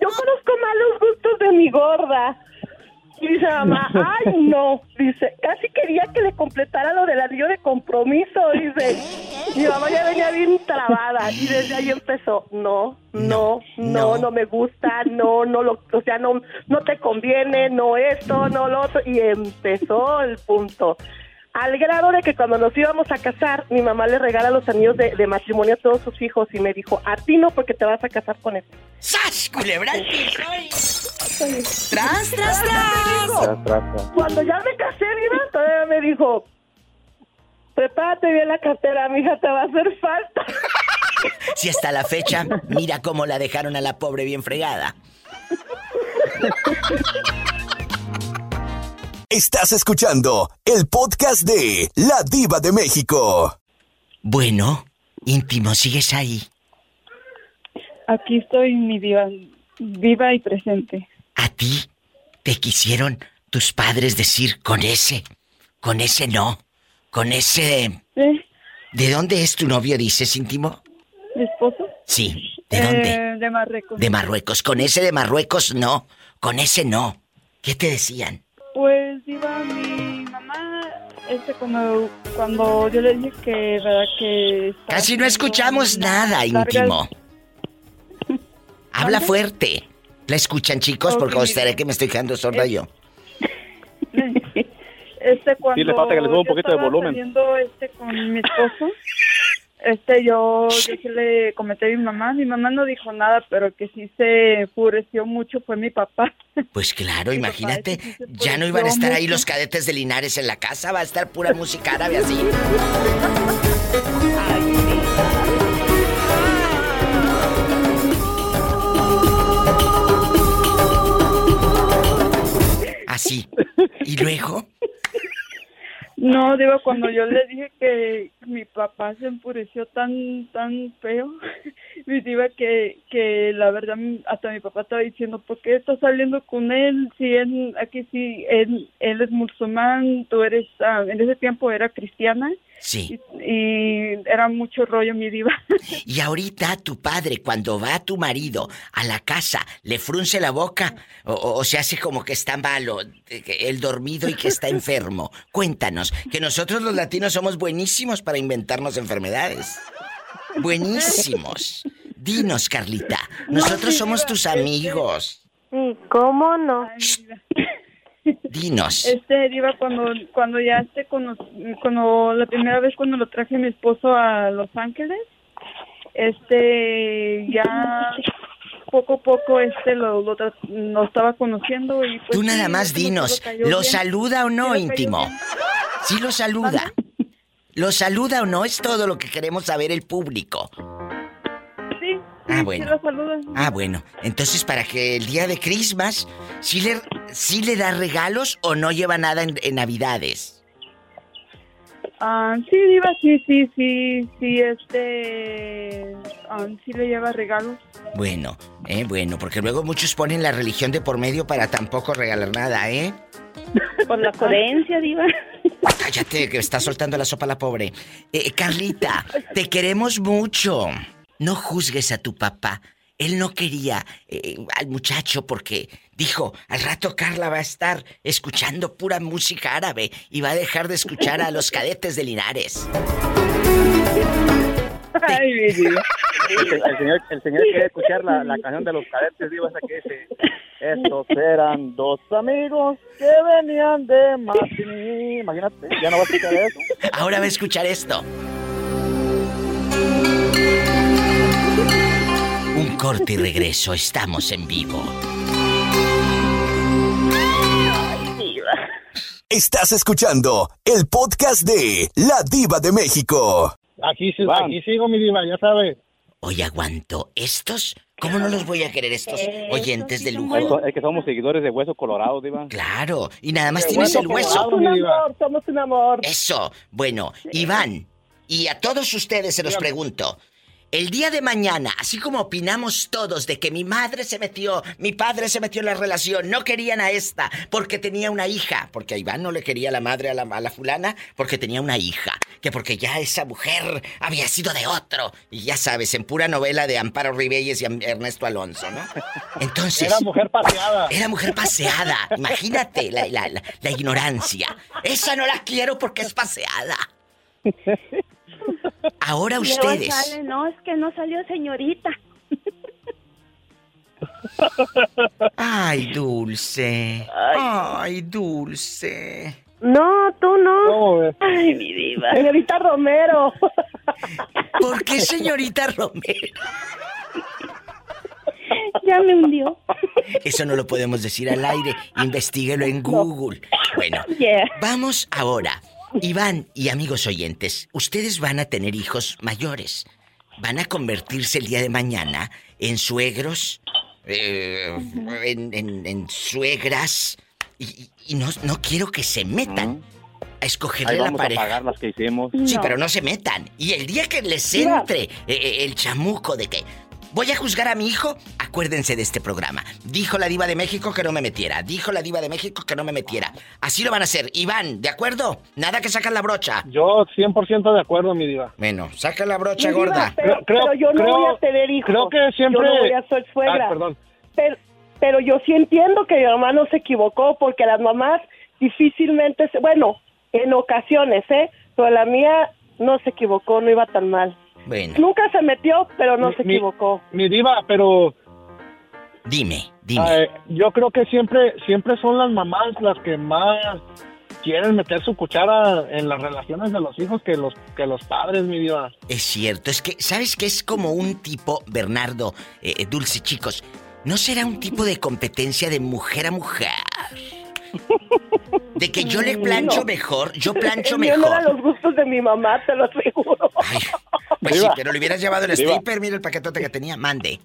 yo conozco más los gustos de mi gorda. Y dice mamá, ay no, dice, casi quería que le completara lo del anillo de compromiso, dice. Mi mamá ya venía bien trabada y desde ahí empezó, no, no, no, no, me gusta, no, no lo, o sea, no, no te conviene, no esto, no lo otro, y empezó el punto. Al grado de que cuando nos íbamos a casar, mi mamá le regala los anillos de, de matrimonio a todos sus hijos y me dijo, a ti no porque te vas a casar con él. ¡Sas, culebra! y- ¡Tras, tras, tras! Cuando ya me casé, Diva, todavía me dijo, prepárate bien la cartera, mija, te va a hacer falta. Si hasta la fecha, mira cómo la dejaron a la pobre bien fregada. Estás escuchando el podcast de La Diva de México. Bueno, íntimo, ¿sigues ahí? Aquí estoy, mi diva, viva y presente. ¿A ti te quisieron tus padres decir con ese? Con ese no. Con ese... ¿Eh? ¿De dónde es tu novio, dices, íntimo? ¿Mi esposo? Sí. ¿De dónde? Eh, de Marruecos. De Marruecos. Con ese de Marruecos no. Con ese no. ¿Qué te decían? Este cuando, cuando yo le dije que, verdad que... Casi no escuchamos nada, largas- íntimo. Habla fuerte. ¿La escuchan, chicos? Porque Ok. gustaría que me estoy quedando sorda yo. Este cuando Sí, le falta que le suba un yo poquito de volumen. saliendo, este con mi esposo, este yo, yo sí le comenté a mi mamá, mi mamá no dijo nada, pero que sí se enfureció mucho fue mi papá. Pues claro, Mi imagínate. sí Ya no iban a estar ahí los cadetes de Linares en la casa. Va a estar pura música árabe así. Así. ¿Y luego? No, digo, cuando yo le dije que mi papá se enfureció tan, tan feo, me diva que, que la verdad hasta mi papá estaba diciendo, ¿por qué estás saliendo con él? Si él, aquí sí, él, él es musulmán, tú eres, ah, en ese tiempo era cristiana. Sí. Y, y era mucho rollo mi diva. Y ahorita tu padre, cuando va a tu marido a la casa, le frunce la boca o, se hace como que está malo, que el dormido y que está enfermo. Cuéntanos, que nosotros los latinos somos buenísimos para inventarnos enfermedades. Buenísimos. Dinos, Carlita, nosotros somos tus amigos. Sí, ¿cómo no? Dinos. Este, Diva, cuando, cuando ya este, cuando, cuando la primera vez cuando lo traje mi esposo a Los Ángeles, este, ya poco a poco, este, lo, lo, lo estaba conociendo y pues... Tú nada más dinos, ¿lo bien. saluda o no, lo íntimo? Sí lo saluda. ¿Lo saluda o no? Es todo lo que queremos saber el público. Ah, bueno. sí. Ah, bueno. Entonces, para que el día de Christmas, ¿sí le, sí le da regalos o no lleva nada en, en Navidades? Ah, sí, Diva, sí, sí, sí, sí, este, ah, sí le lleva regalos. Bueno, eh, bueno, porque luego muchos ponen la religión de por medio para tampoco regalar nada, ¿eh? Por la coherencia, Diva. Cállate, que está soltando la sopa la pobre. Eh, Carlita, te queremos mucho. No juzgues a tu papá. Él no quería eh, al muchacho porque dijo, al rato Carla va a estar escuchando pura música árabe y va a dejar de escuchar a los cadetes de Linares. Ay, mi. El, el señor, el señor quiere escuchar la, la canción de los cadetes, digo, esa que dice, estos eran dos amigos que venían de Martini. Imagínate, ya no va a escuchar eso. Ahora va a escuchar esto. Un corte y regreso, estamos en vivo. Estás escuchando el podcast de La Diva de México. Aquí, aquí sigo, mi diva, ya sabe. Hoy aguanto. ¿Estos? ¿Cómo no los voy a querer estos oyentes de lujo? Es, que somos seguidores de Hueso Colorado, Diva. Claro, y nada más tienes el hueso. colorado, mi diva. somos un amor. Eso. Bueno, Iván, y a todos ustedes se los pregunto. El día de mañana, así como opinamos todos de que mi madre se metió, mi padre se metió en la relación, no querían a esta porque tenía una hija, porque a Iván no le quería la madre a la, a la fulana porque tenía una hija, que porque ya esa mujer había sido de otro. Y ya sabes, en pura novela de Amparo Ribelles y Ernesto Alonso, ¿no? Entonces... Era mujer paseada. Era mujer paseada. Imagínate la, la, la, la ignorancia. Esa no la quiero porque es paseada. Ahora ustedes. sale, no, es que no salió señorita. Ay, dulce. Ay, dulce. No, tú no. Ay, mi diva. Señorita Romero. ¿Por qué señorita Romero? Ya me hundió. Eso no lo podemos decir al aire. Investíguelo en Google. Bueno, Yeah. vamos ahora. Iván y amigos oyentes, ustedes van a tener hijos mayores. Van a convertirse el día de mañana en suegros, eh, en, en- en suegras. Y, y- no, no quiero que se metan a escogerle Ahí la vamos a pareja. pagar las que hicimos. Sí, pero no se metan. Y el día que les entre eh, eh, el chamuco de que voy a juzgar a mi hijo, acuérdense de este programa. Dijo la diva de México que no me metiera. Dijo la diva de México que no me metiera. Así lo van a hacer. Iván, ¿de acuerdo? Nada que sacan la brocha. Yo 100% de acuerdo, mi diva. Bueno, saca la brocha Mi diva, gorda. Pero, pero yo no voy a tener hijos. creo que siempre- Yo no voy a ser suegra. Ah, perdón. Pero, pero yo sí entiendo que mi mamá no se equivocó porque las mamás difícilmente, se, bueno, en ocasiones, ¿eh? Pero la mía no se equivocó, no iba tan mal. Bueno, Nunca se metió, pero no Mi- se mi- equivocó. Mi diva, pero dime, dime. eh, yo creo que siempre, siempre son las mamás las que más quieren meter su cuchara en las relaciones de los hijos que los que los padres, mi diva. Es cierto, es que, ¿sabes qué? Es como un tipo, Bernardo, eh, eh, Dulce, chicos. ¿No será un tipo de competencia de mujer a mujer? De que yo le plancho No. mejor, yo plancho no mejor. eran los gustos de mi mamá, te lo aseguro. Pues sí, Diva. pero le hubieras llevado el Diva. stripper, mira el paquetote que tenía, mande.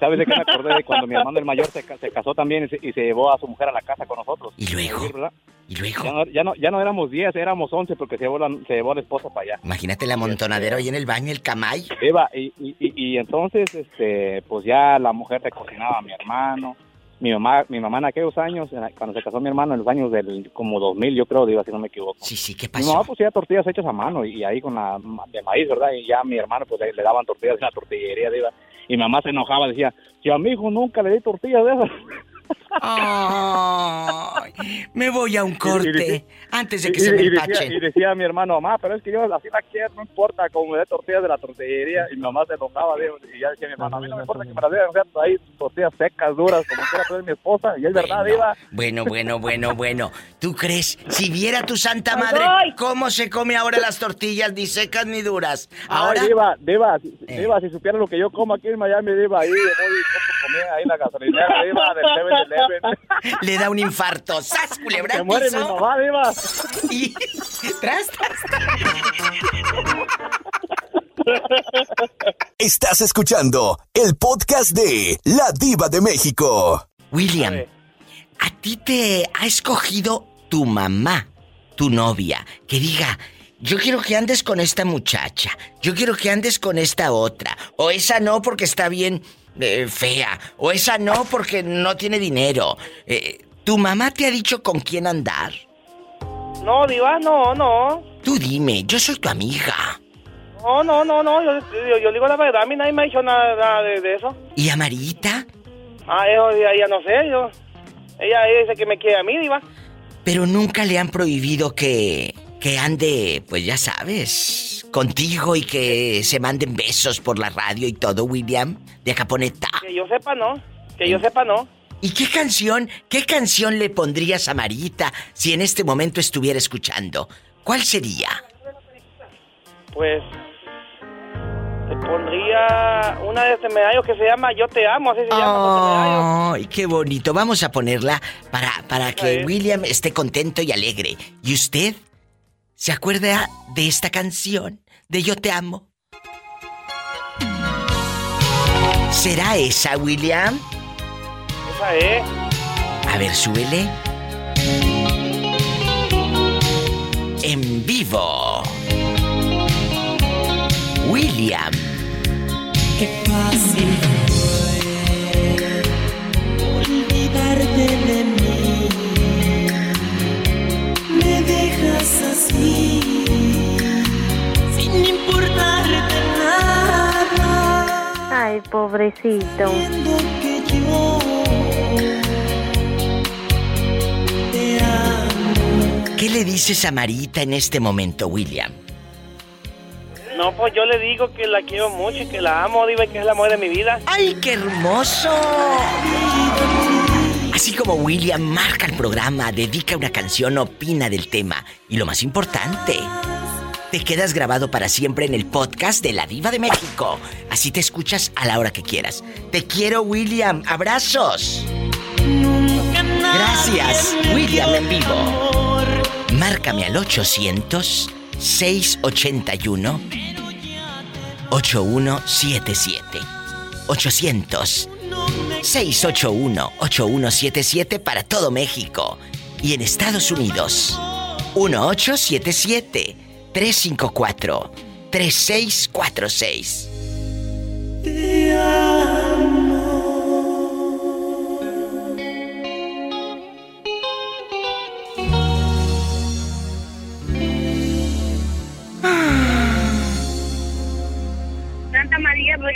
¿Sabes de qué me acordé? De cuando mi hermano el mayor se, ca- se casó también y se, y se llevó a su mujer a la casa con nosotros. ¿Y luego? ¿verdad? ¿Y luego? Ya no, ya no, ya no éramos 10, éramos 11 porque se llevó, la, se llevó a la esposa para allá. Imagínate la amontonadera ahí en el baño, el camay. Eva, y, y, y- y entonces, este, pues ya la mujer le cocinaba a mi hermano. Mi mamá, mi mamá en aquellos años, cuando se casó mi hermano en los años del como 2000, yo creo, digo, si no me equivoco. Sí, sí, ¿qué Mi mamá hacía tortillas hechas a mano y, ahí con la de maíz, ¿verdad? Y ya mi hermano pues le, le daban tortillas en la tortillería, diva. Y mi mamá se enojaba, decía, si a mi hijo nunca le di tortillas de esas. Ay, me voy a un corte Y- y decía- antes de que y- se me y decía, y decía mi hermano, mamá, pero es que yo así la quiero, no importa, como me dé tortillas de la tortillería. Y mi mamá se enojaba, digo, y ya decía mi hermano, a mí no me importa que me las den, o sea, ahí tortillas secas, duras, como quiera tú mi esposa. Y es verdad, diva. Bueno, bueno, bueno, bueno. ¿Tú crees? Si viera tu santa madre cómo se come ahora las tortillas, ni secas ni duras. Ahora Ay, diva, diva, si- Eh. diva, si supiera lo que yo como aquí en Miami, diva, ahí, voy comida ahí en la gasolinera, diva, del 7-Eleven. le da un infarto. ¡Sas, culebra Se muere mi mamá, diva. Y tras, tras, Estás escuchando el podcast de La Diva de México. William, ¿a ti te ha escogido tu mamá, tu novia, que diga, yo quiero que andes con esta muchacha, yo quiero que andes con esta otra, o esa no porque está bien eh, fea, o esa no porque no tiene dinero? Eh, ¿Tu mamá te ha dicho con quién andar? No, Diva, no, no. Tú dime, yo soy tu amiga. No, no, no, no. Yo, yo, yo digo la verdad, a mí nadie me ha dicho nada, nada de, de eso. ¿Y a Marita? Ah, eso ya, ya no sé, yo. Ella, ella dice que me quiere a mí, Diva. Pero nunca le han prohibido que, que ande, pues ya sabes, contigo y que se manden besos por la radio y todo, William, de Acaponeta. Que yo sepa, no. Que yo sepa, no. ¿Y qué canción, qué canción le pondrías a Marita si en este momento estuviera escuchando? ¿Cuál sería? Pues. Te pondría una de este medallo que se llama Yo te amo, así se llama. ¡Ay, qué bonito! Vamos a ponerla para, para que William esté contento y alegre. ¿Y usted? ¿Se acuerda de esta canción? De Yo te amo. ¿Será esa, William? Esa es. A ver, súbele. En vivo. William. fácil Ay, pobrecito. ¿Qué le dices a Marita en este momento, William? No, pues yo le digo que la quiero mucho y que la amo, dime que es el amor de mi vida. ¡Ay, qué hermoso! Así como William marca el programa, dedica una canción, opina del tema y lo más importante, te quedas grabado para siempre en el podcast de La Diva de México. Así te escuchas a la hora que quieras. Te quiero, William. Abrazos. Gracias, William en vivo. Márcame al 800 681 8177. 800 681 8177 para todo México. Y en Estados Unidos 1877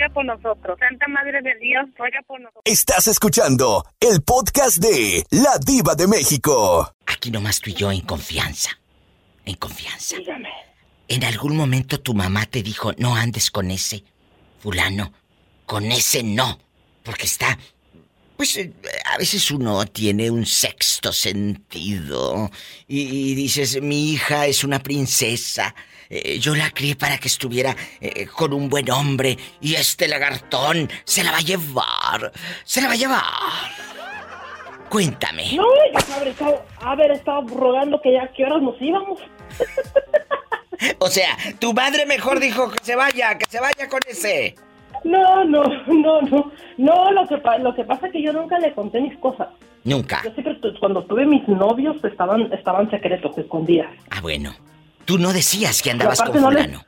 ruega por nosotros. Santa Madre de Dios ruega por nosotros. Estás escuchando el podcast de La Diva de México. Aquí nomás tú y yo en confianza. En confianza. En algún momento tu mamá te dijo, no andes con ese fulano. Con ese no. Porque está... Pues eh, a veces uno tiene un sexto sentido. Y, y dices, mi hija es una princesa. Eh, yo la crié para que estuviera eh, con un buen hombre. Y este lagartón se la va a llevar. Se la va a llevar. Cuéntame. No, yo haber estado, haber estado rogando que ya que horas nos íbamos. O sea, tu madre mejor dijo que se vaya, que se vaya con ese. No, no, no, no. No, lo que, pa- lo que pasa es que yo nunca le conté mis cosas. Nunca. Yo siempre, tu- cuando tuve mis novios, estaban, estaban secretos, escondidas. Ah, bueno. Tú no decías que andabas con aparte no le- fulano.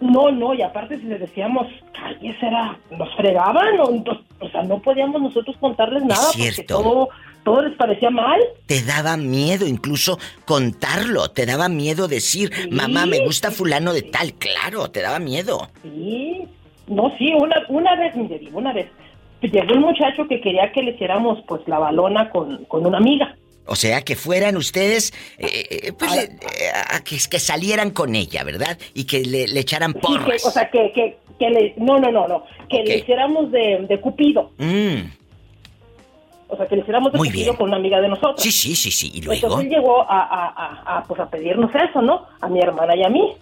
No, no, y aparte si les decíamos, cállese, era, nos fregaban, o, o sea, no podíamos nosotros contarles nada porque todo, todo les parecía mal. Te daba miedo incluso contarlo. Te daba miedo decir, mamá, me gusta fulano de tal. Claro, te daba miedo. Sí, no, sí, una, una vez, mire, una vez, llegó un muchacho que quería que le hiciéramos, pues, la balona con, con una amiga. O sea, que fueran ustedes, eh, eh, pues, eh, a que, que salieran con ella, ¿verdad? Y que le, le echaran Sí, que, porras. o sea, que, que, que le, no, no, no, no, que le hiciéramos de, de Cupido, Mm, o sea, que le hiciéramos de Muy Cupido bien. con una amiga de nosotros. sí, sí, sí, sí. Y luego, Entonces él llegó a, a, a, a, pues, a pedirnos eso, ¿no? A mi hermana y a mí.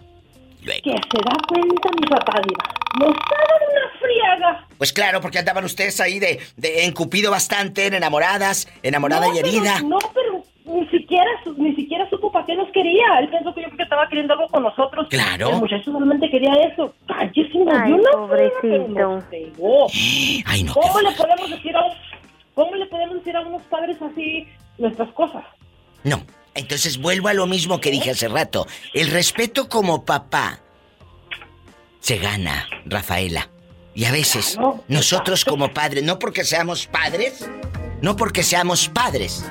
Que se da cuenta mi papá, diva. Nos daban una friaga. pues claro, porque andaban ustedes ahí de, de encupido bastante, enamoradas, enamorada No, y pero- herida. no, pero ni siquiera, ni siquiera supo para qué nos quería. Él pensó que yo creo que estaba queriendo algo con nosotros. Claro. El muchacho solamente quería eso. Cállese, nos Ay, dio una pobrecito. pero nos pegó. Ay, no. ¿Cómo le podemos decir a cómo le podemos decir a unos padres así nuestras cosas? No. Entonces vuelvo a lo mismo que dije hace rato. El respeto como papá se gana, Rafaela. Y a veces, nosotros como padres, no porque seamos padres, no porque seamos padres,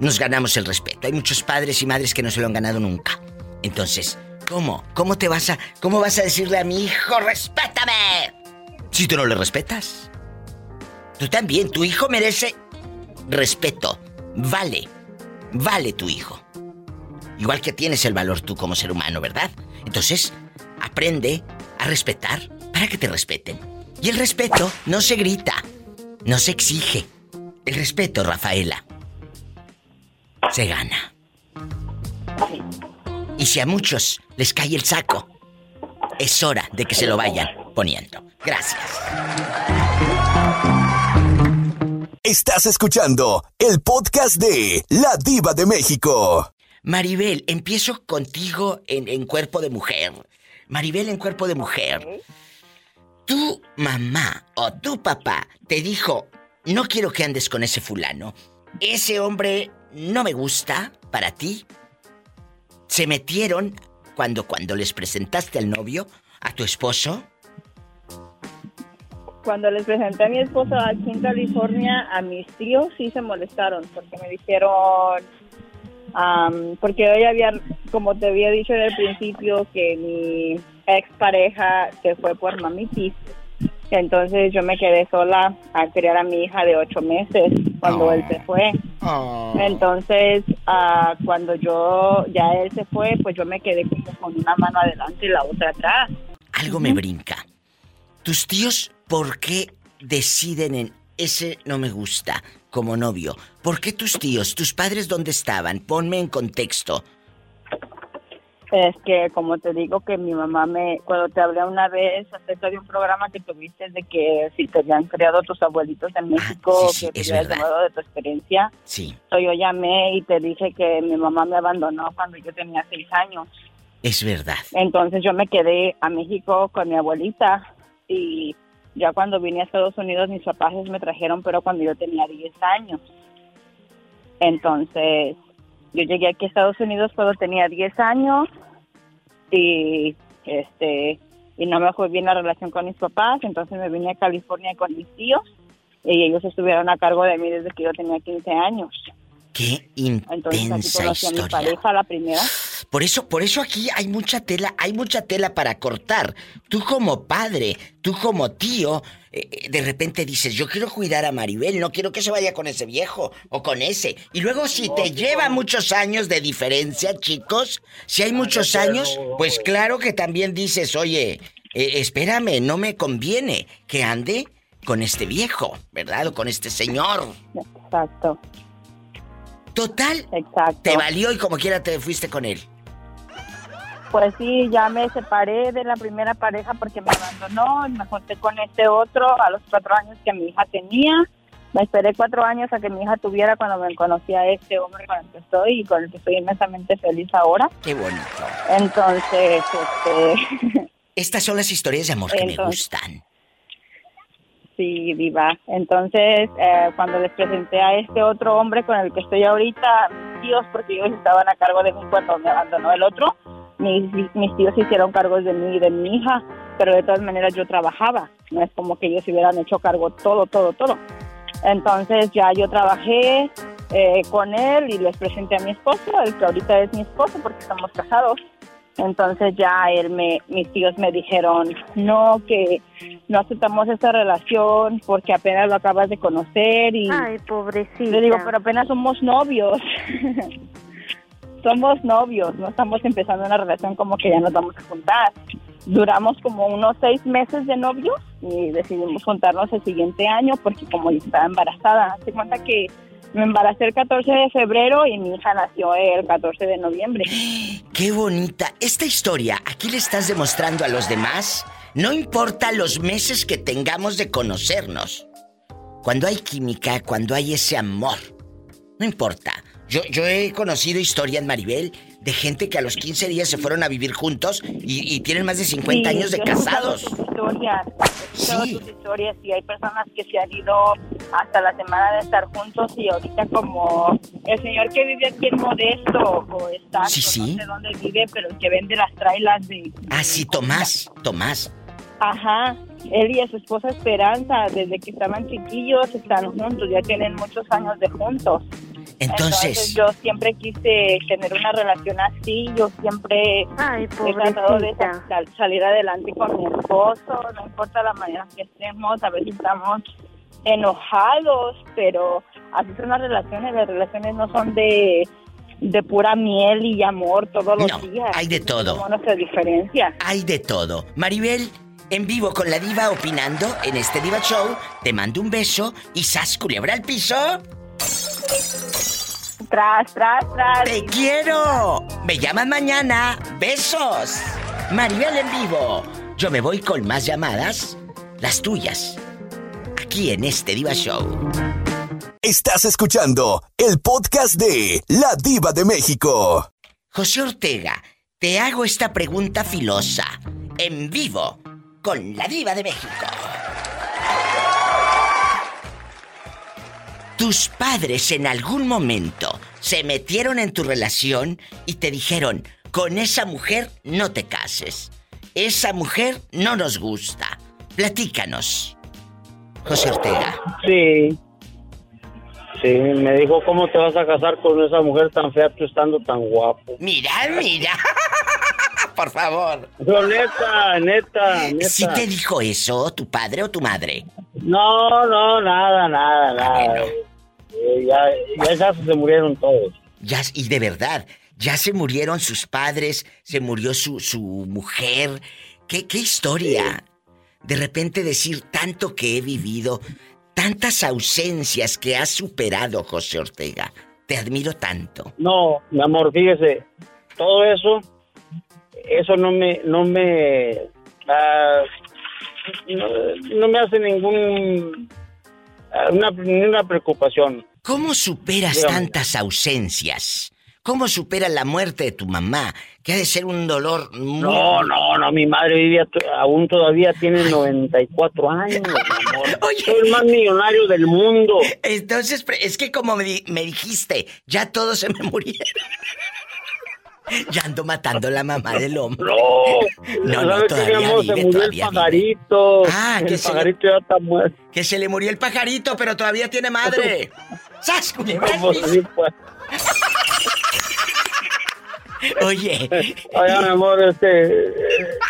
nos ganamos el respeto. Hay muchos padres y madres que no se lo han ganado nunca. Entonces, ¿cómo? ¿Cómo te vas a, cómo vas a decirle a mi hijo, respétame? Si tú no le respetas. Tú también, tu hijo merece respeto. Vale. Vale tu hijo. Igual que tienes el valor tú como ser humano, ¿verdad? Entonces, aprende a respetar para que te respeten. Y el respeto no se grita, no se exige. El respeto, Rafaela, se gana. Y si a muchos les cae el saco, es hora de que se lo vayan poniendo. Gracias. Estás escuchando el podcast de La Diva de México. Maribel, empiezo contigo en, en cuerpo de mujer. Maribel en cuerpo de mujer. Tu mamá o tu papá te dijo, no quiero que andes con ese fulano. Ese hombre no me gusta para ti. Se metieron cuando cuando les presentaste al novio, a tu esposo, cuando les presenté a mi esposo aquí en California, a mis tíos sí se molestaron porque me dijeron, am, porque yo ya había, como te había dicho desde el principio, que mi ex pareja se fue por mamitis. Entonces yo me quedé sola a criar a mi hija de ocho meses cuando él se fue. Entonces, ah, cuando yo ya él se fue, pues yo me quedé como con una mano adelante y la otra atrás. Algo me brinca. Tus tíos, ¿por qué deciden en ese no me gusta como novio? ¿Por qué tus tíos, tus padres dónde estaban? Ponme en contexto. Es que, como te digo, que mi mamá me, cuando te hablé una vez acerca de un programa que tuviste de que si te habían criado tus abuelitos en México, Ah, sí, sí, que te habías llamado de tu experiencia, Sí, so, yo llamé y te dije que mi mamá me abandonó cuando yo tenía seis años. es verdad. Entonces yo me quedé a México con mi abuelita y ya cuando vine a Estados Unidos mis papás me trajeron, pero cuando yo tenía 10 años. Entonces yo llegué aquí a Estados Unidos cuando tenía 10 años y este y no me fue bien la relación con mis papás, entonces me vine a California con mis tíos y ellos estuvieron a cargo de mí desde que yo tenía 15 años. Qué Entonces aquí intensa conocí a mi pareja la primera. Por eso, por eso aquí hay mucha tela, hay mucha tela para cortar. Tú como padre, tú como tío, eh, eh, de repente dices, yo quiero cuidar a Maribel, no quiero que se vaya con ese viejo o con ese. Y luego si te lleva muchos años de diferencia, chicos, si hay muchos años, pues claro que también dices, oye, eh, espérame, no me conviene que ande con este viejo, ¿verdad? O con este señor. Exacto. Total. Exacto. Te valió y como quiera te fuiste con él. Pues sí, ya me separé de la primera pareja porque me abandonó y me junté con este otro a los cuatro años que mi hija tenía. Me esperé cuatro años a que mi hija tuviera cuando me conocí a este hombre con el que estoy y con el que estoy inmensamente feliz ahora. Qué bonito. Entonces, este... Estas son las historias de amor que me gustan. Sí, viva. Entonces, eh, cuando les presenté a este otro hombre con el que estoy ahorita, mis tíos, porque ellos estaban a cargo de mí cuando me abandonó el otro, mis, mis tíos hicieron cargos de mí y de mi hija, pero de todas maneras yo trabajaba. No es como que ellos hubieran hecho cargo todo, todo, todo. Entonces ya yo trabajé eh, con él y les presenté a mi esposo, el que ahorita es mi esposo porque estamos casados. Entonces ya él me, mis tíos me dijeron, no, que no aceptamos esta relación porque apenas lo acabas de conocer y... Ay, pobrecita. Le digo, pero apenas somos novios. somos novios, no estamos empezando una relación como que ya nos vamos a juntar. Duramos como unos seis meses de novios y decidimos juntarnos el siguiente año porque como yo estaba embarazada, se cuenta que me embaracé el 14 de febrero y mi hija nació el 14 de noviembre. Qué bonita. Esta historia, aquí le estás demostrando a los demás, no importa los meses que tengamos de conocernos. Cuando hay química, cuando hay ese amor, no importa. Yo, yo he conocido historias, Maribel, de gente que a los 15 días se fueron a vivir juntos y, y tienen más de 50 Sí, años de casados. tus historias, escuchado tus historias y hay personas que se han ido hasta la semana de estar juntos y ahorita como el señor que vive aquí en Modesto o está, Sí, sí. no sé dónde vive, pero el que vende las trailas de... Ah, sí, Tomás, Tomás. Ajá, él y a su esposa Esperanza, desde que estaban chiquillos, están juntos, ya tienen muchos años de juntos. Entonces, yo siempre quise tener una relación así, yo siempre he tratado de sal- salir adelante con mi esposo, no importa la manera que estemos, a veces estamos enojados, pero así son las relaciones, las relaciones no son de, de pura miel y amor todos los No, días. hay de todo. Como nuestra diferencia. Hay de todo. Maribel, en vivo con la diva opinando en este Diva Show, te mando un beso y sas culebra al piso. Tras, tras, tras. ¡Te quiero! Me llaman mañana. ¡Besos! Maribel en vivo. Yo me voy con más llamadas, las tuyas, aquí en este Diva Show. Estás escuchando el podcast de La Diva de México. José Ortega, te hago esta pregunta filosa, en vivo, con la Diva de México. ¿Tus padres en algún momento se metieron en tu relación y te dijeron, con esa mujer no te cases? Esa mujer no nos gusta. Platícanos. José Ortega? Sí. Sí, me dijo, ¿cómo te vas a casar con esa mujer tan fea tú estando tan guapo? Mira, mira. Por favor. No, neta, neta, neta. ¿Sí te dijo eso tu padre o tu madre? No, no, nada, nada, nada. Eh, ya, ya, ya se murieron todos. Ya, y de verdad, ya se murieron sus padres, se murió su, su mujer. ¿Qué, qué historia? De repente decir tanto que he vivido, tantas ausencias que has superado, José Ortega. Te admiro tanto. No, mi amor, fíjese, todo eso, eso no me, no me, ah, no, no me hace ningún, ah, una, ninguna preocupación. ¿Cómo superas Dígame. tantas ausencias? ¿Cómo superas la muerte de tu mamá? Que ha de ser un dolor muy... No, no, no, mi madre vivía, aún todavía tiene 94 años, mi amor. Soy el más millonario del mundo. Entonces, es que como me, di- me dijiste, ya todos se me murieron. Ya ando matando a la mamá del hombre. No, no, ¿Sabe qué, mi todavía amor? Se vive, murió todavía el vive. pajarito. Ah, que el se le- pajarito ya está muerto. Que se le murió el pajarito, pero todavía tiene madre. ¡Sas! Pues sí. Oye. Oiga, mi amor, este,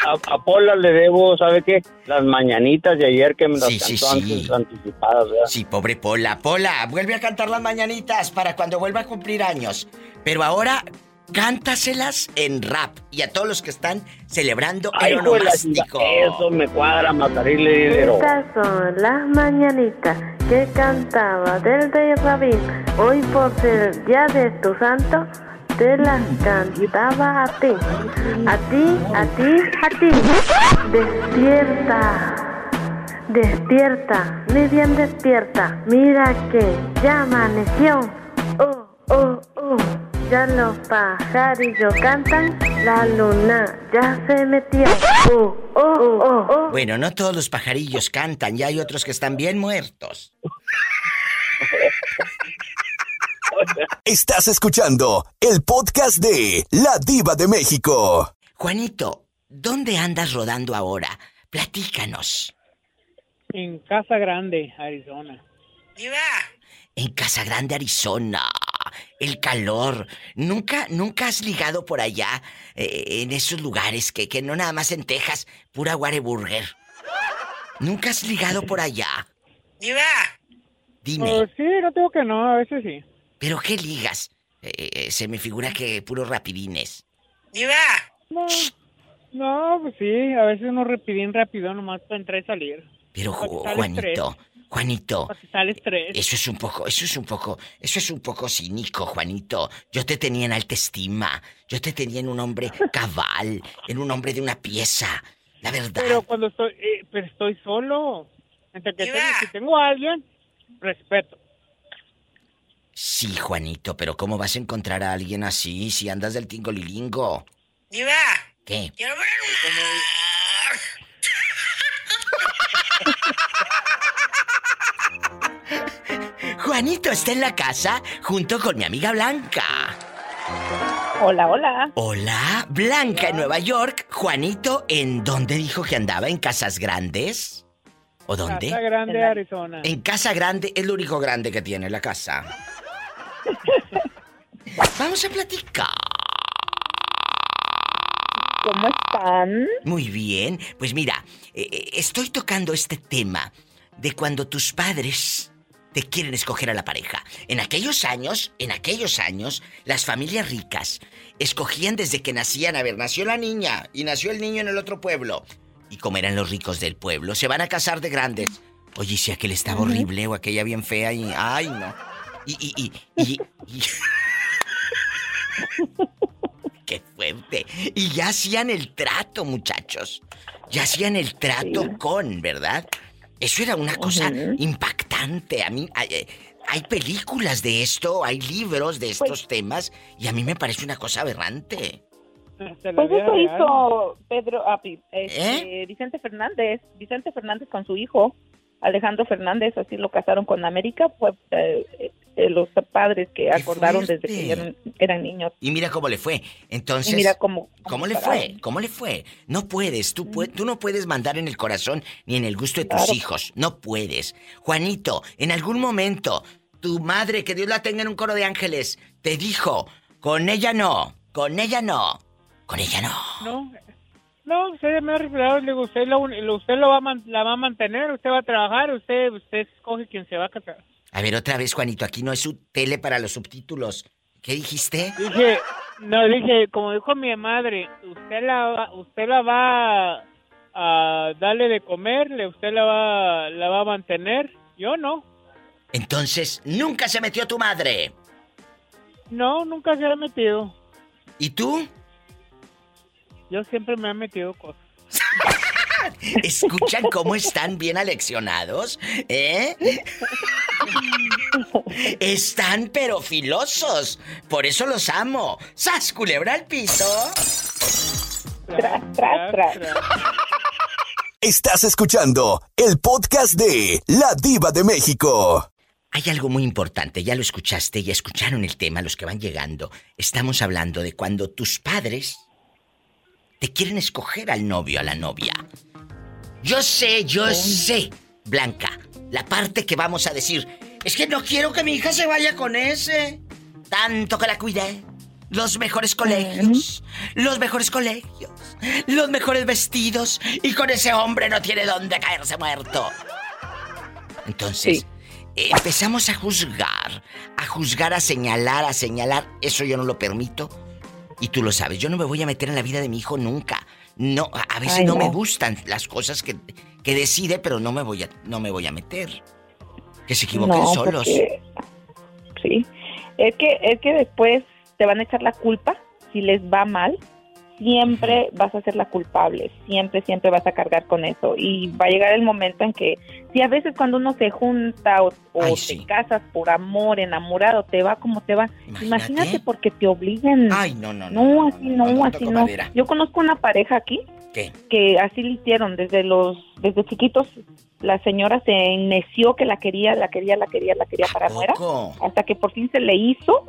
a, a Pola le debo, ¿sabe qué? Las mañanitas de ayer que me las Sí, sí, cantó sí. antes anticipadas, ¿verdad? Sí, pobre Pola. Pola, vuelve a cantar las mañanitas para cuando vuelva a cumplir años. Pero ahora, cántaselas en rap. Y a todos los que están celebrando Ay, el de onomástico. Eso me cuadra, matarile dinero. Estas son las mañanitas que cantaba del rey Rabín. Hoy por ser el día de tu santo, te las cantaba a ti. A ti, a ti, a ti. Despierta. Despierta, mi bien despierta. Mira que ya amaneció. Oh, oh, oh. Ya los pajarillos cantan. La luna ya se metió. Oh, oh, oh, oh. Bueno, no todos los pajarillos cantan, ya hay otros que están bien muertos. Estás escuchando el podcast de La Diva de México. Juanito, ¿dónde andas rodando ahora? Platícanos. En Casa Grande, Arizona. En Casa Grande, Arizona. El calor. ¿Nunca, nunca has ligado por allá, eh, en esos lugares que, que no nada más en Texas, pura Whataburger? ¿Nunca has ligado por allá? Dime. Pues sí, no tengo que no, a veces sí. ¿Pero qué ligas? Eh, eh, se me figura que puros rapidines. No, no, pues sí, a veces uno rapidín rápido nomás para entrar y salir. Pero Ju- Juanito, Juanito, estrés. eso es un poco, eso es un poco, eso es un poco cínico, Juanito. Yo te tenía en alta estima. Yo te tenía en un hombre cabal, en un hombre de una pieza. La verdad. Pero cuando estoy, eh, pero estoy solo. Entre que tengo- si tengo a alguien, respeto. Sí, Juanito, pero ¿cómo vas a encontrar a alguien así si andas del tingolilingo? ¿Qué? Juanito está en la casa junto con mi amiga Blanca. Hola, hola. Hola, Blanca en Nueva York. Juanito, ¿en dónde dijo que andaba? ¿En Casas Grandes? ¿O dónde? Casa Grande, Arizona. En Casa Grande es lo único grande que tiene la casa. Vamos a platicar. ¿Cómo están? Muy bien. Pues mira, eh, eh, estoy tocando este tema de cuando tus padres te quieren escoger a la pareja. En aquellos años, en aquellos años, las familias ricas escogían desde que nacían. A ver, nació la niña y nació el niño en el otro pueblo. Y como eran los ricos del pueblo, se van a casar de grandes. Oye, si aquel estaba horrible o aquella bien fea y... ¡Ay, no! Y... y, y, y- y- ¡Qué fuerte! Y ya hacían el trato, muchachos. Ya hacían el trato con, ¿verdad? Eso era una cosa impactante. A mí hay, eh, hay películas de esto, hay libros de estos temas y a mí me parece una cosa aberrante. Pues eso hizo Pedro, ah, ¿Eh? este, Vicente Fernández, Vicente Fernández con su hijo, Alejandro Fernández, así lo casaron con América, pues eh, los padres que acordaron desde que eran, eran niños. Y mira cómo le fue. Entonces, Y mira cómo- ¿cómo le fue? ¿Cómo le fue? No puedes, tú, pue- tú no puedes mandar en el corazón ni en el gusto de tus Claro. hijos. No puedes. Juanito, en algún momento, tu madre, que Dios la tenga en un coro de ángeles, te dijo, con ella no, con ella no, con ella no. No, no, usted me ha revelado, le digo, usted, lo, usted lo va la va a mantener, usted va a trabajar, usted, usted escoge quién se va a casar. A ver, otra vez, Juanito, aquí no es su tele para los subtítulos. ¿Qué dijiste? Dije, no, dije, como dijo mi madre, usted la, va- usted la va a darle de comer, usted la va, la va a mantener, yo no. Entonces, nunca se metió tu madre. No, nunca se ha metido. ¿Y tú? Yo siempre me he metido cosas. ¿Escuchan cómo están bien aleccionados? ¿Eh? Están pero filosos. Por eso los amo. ¡Sas, culebra al piso! Tras, tras, tras. Estás escuchando el podcast de La Diva de México. Hay algo muy importante, ya lo escuchaste, ya escucharon el tema, los que van llegando. Estamos hablando de cuando tus padres te quieren escoger al novio, a la novia. Yo sé, yo sé, Blanca, la parte que vamos a decir, es que no quiero que mi hija se vaya con ese. Tanto que la cuidé. Los mejores colegios, los mejores colegios, los mejores vestidos, y con ese hombre no tiene dónde caerse muerto. Entonces, eh, empezamos a juzgar, a juzgar, a señalar, a señalar. Eso yo no lo permito. Y tú lo sabes, yo no me voy a meter en la vida de mi hijo nunca. No, a veces Ay, no, me gustan las cosas que, que decide, pero no me voy a, no me voy a meter. Que se equivoquen No, solos. porque- Sí. Es que, es que después te van a echar la culpa si les va mal. Siempre vas a ser la culpable, siempre, siempre vas a cargar con eso. Y va a llegar el momento en que, si a veces cuando uno se junta o, o te casas por amor, enamorado, te va como te va. Imagínate, porque te obligan. Ay, no, no, No, así no, no, así no. madera. Yo conozco una pareja aquí ¿Qué? que así le hicieron desde los desde chiquitos la señora se enneció que la quería la quería la quería la quería para poco? hasta que por fin se le hizo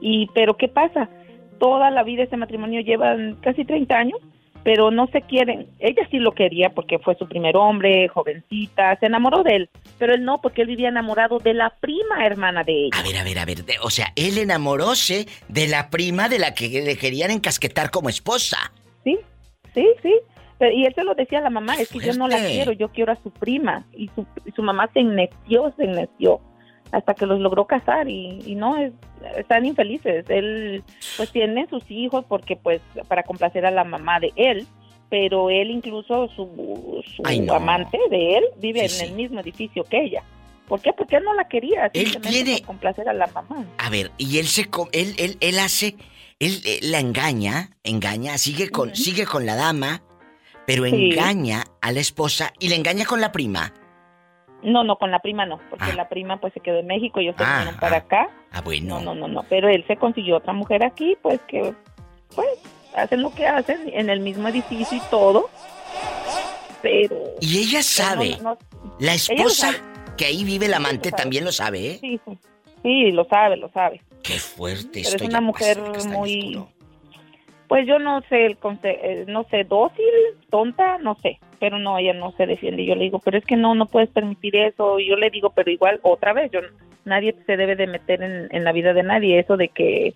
y pero qué pasa toda la vida ese matrimonio llevan casi 30 años pero no se quieren ella sí lo quería porque fue su primer hombre jovencita se enamoró de él pero él no porque él vivía enamorado de la prima hermana de ella A ver, a ver, a ver. de- o sea, él enamoróse de la prima de la que le querían encasquetar como esposa. Sí, sí, sí. Pero- y él se lo decía a la mamá, es que yo no la quiero, yo quiero a su prima. Y su, y su mamá se enneció, se enneció, hasta que los logró casar y, y no, es, están infelices. Él pues tiene sus hijos porque pues para complacer a la mamá de él, pero él incluso su, su Ay, no. amante de él vive Sí, en sí. el mismo edificio que ella. ¿Por qué? Porque él no la quería, Él tiene- por complacer a la mamá. A ver, y él se él, él, él hace, él, eh, la engaña, engaña, sigue con, sigue con la dama, pero Sí. engaña a la esposa y le engaña con la prima. No, no, con la prima no, porque la prima pues se quedó en México y ellos se Ah, vinieron para acá. Ah, bueno. No, no, no, no, pero él se consiguió otra mujer aquí, pues que, pues, hacen lo que hacen en el mismo edificio y todo, pero... Y ella sabe, no- no- la esposa sabe. que ahí vive el amante lo también lo sabe, ¿eh? Sí, sí, sí, lo sabe, lo sabe. Qué fuerte Pero es una mujer muy... Pues yo no sé, el conse- eh, no sé, dócil, tonta, no sé, pero no, ella no se defiende. Yo le digo, pero es que no, no puedes permitir eso. Y yo le digo, pero igual, otra vez, yo nadie se debe de meter en, en la vida de nadie. Eso de que,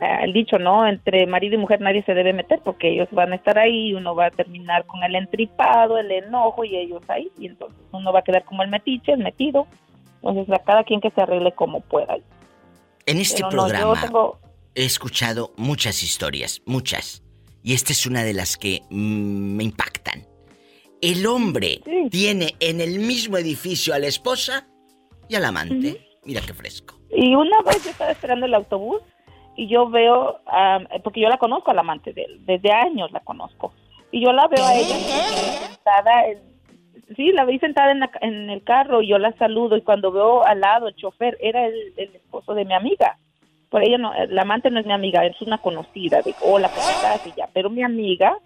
ah, el dicho, ¿no? Entre marido y mujer nadie se debe meter porque ellos van a estar ahí y uno va a terminar con el entripado, el enojo y ellos ahí. Y entonces uno va a quedar como el metiche, el metido. Entonces, a cada quien que se arregle como pueda. En este Pero no, programa tengo- he escuchado muchas historias, muchas. Y esta es una de las que mm, me impactan. El hombre tiene en el mismo edificio a la esposa y al amante. Mira qué fresco. Y una vez yo estaba esperando el autobús y yo veo, am, porque yo la conozco al amante de él, desde años la conozco. Y yo la veo a ella sentada, en- sí, la vi sentada en, la ca- en el carro y yo la saludo y cuando veo al lado el chofer, era el, el esposo de mi amiga. Por ella no, la amante no es mi amiga, es una conocida, de hola, ¿cómo estás? Y ya, pero mi amiga,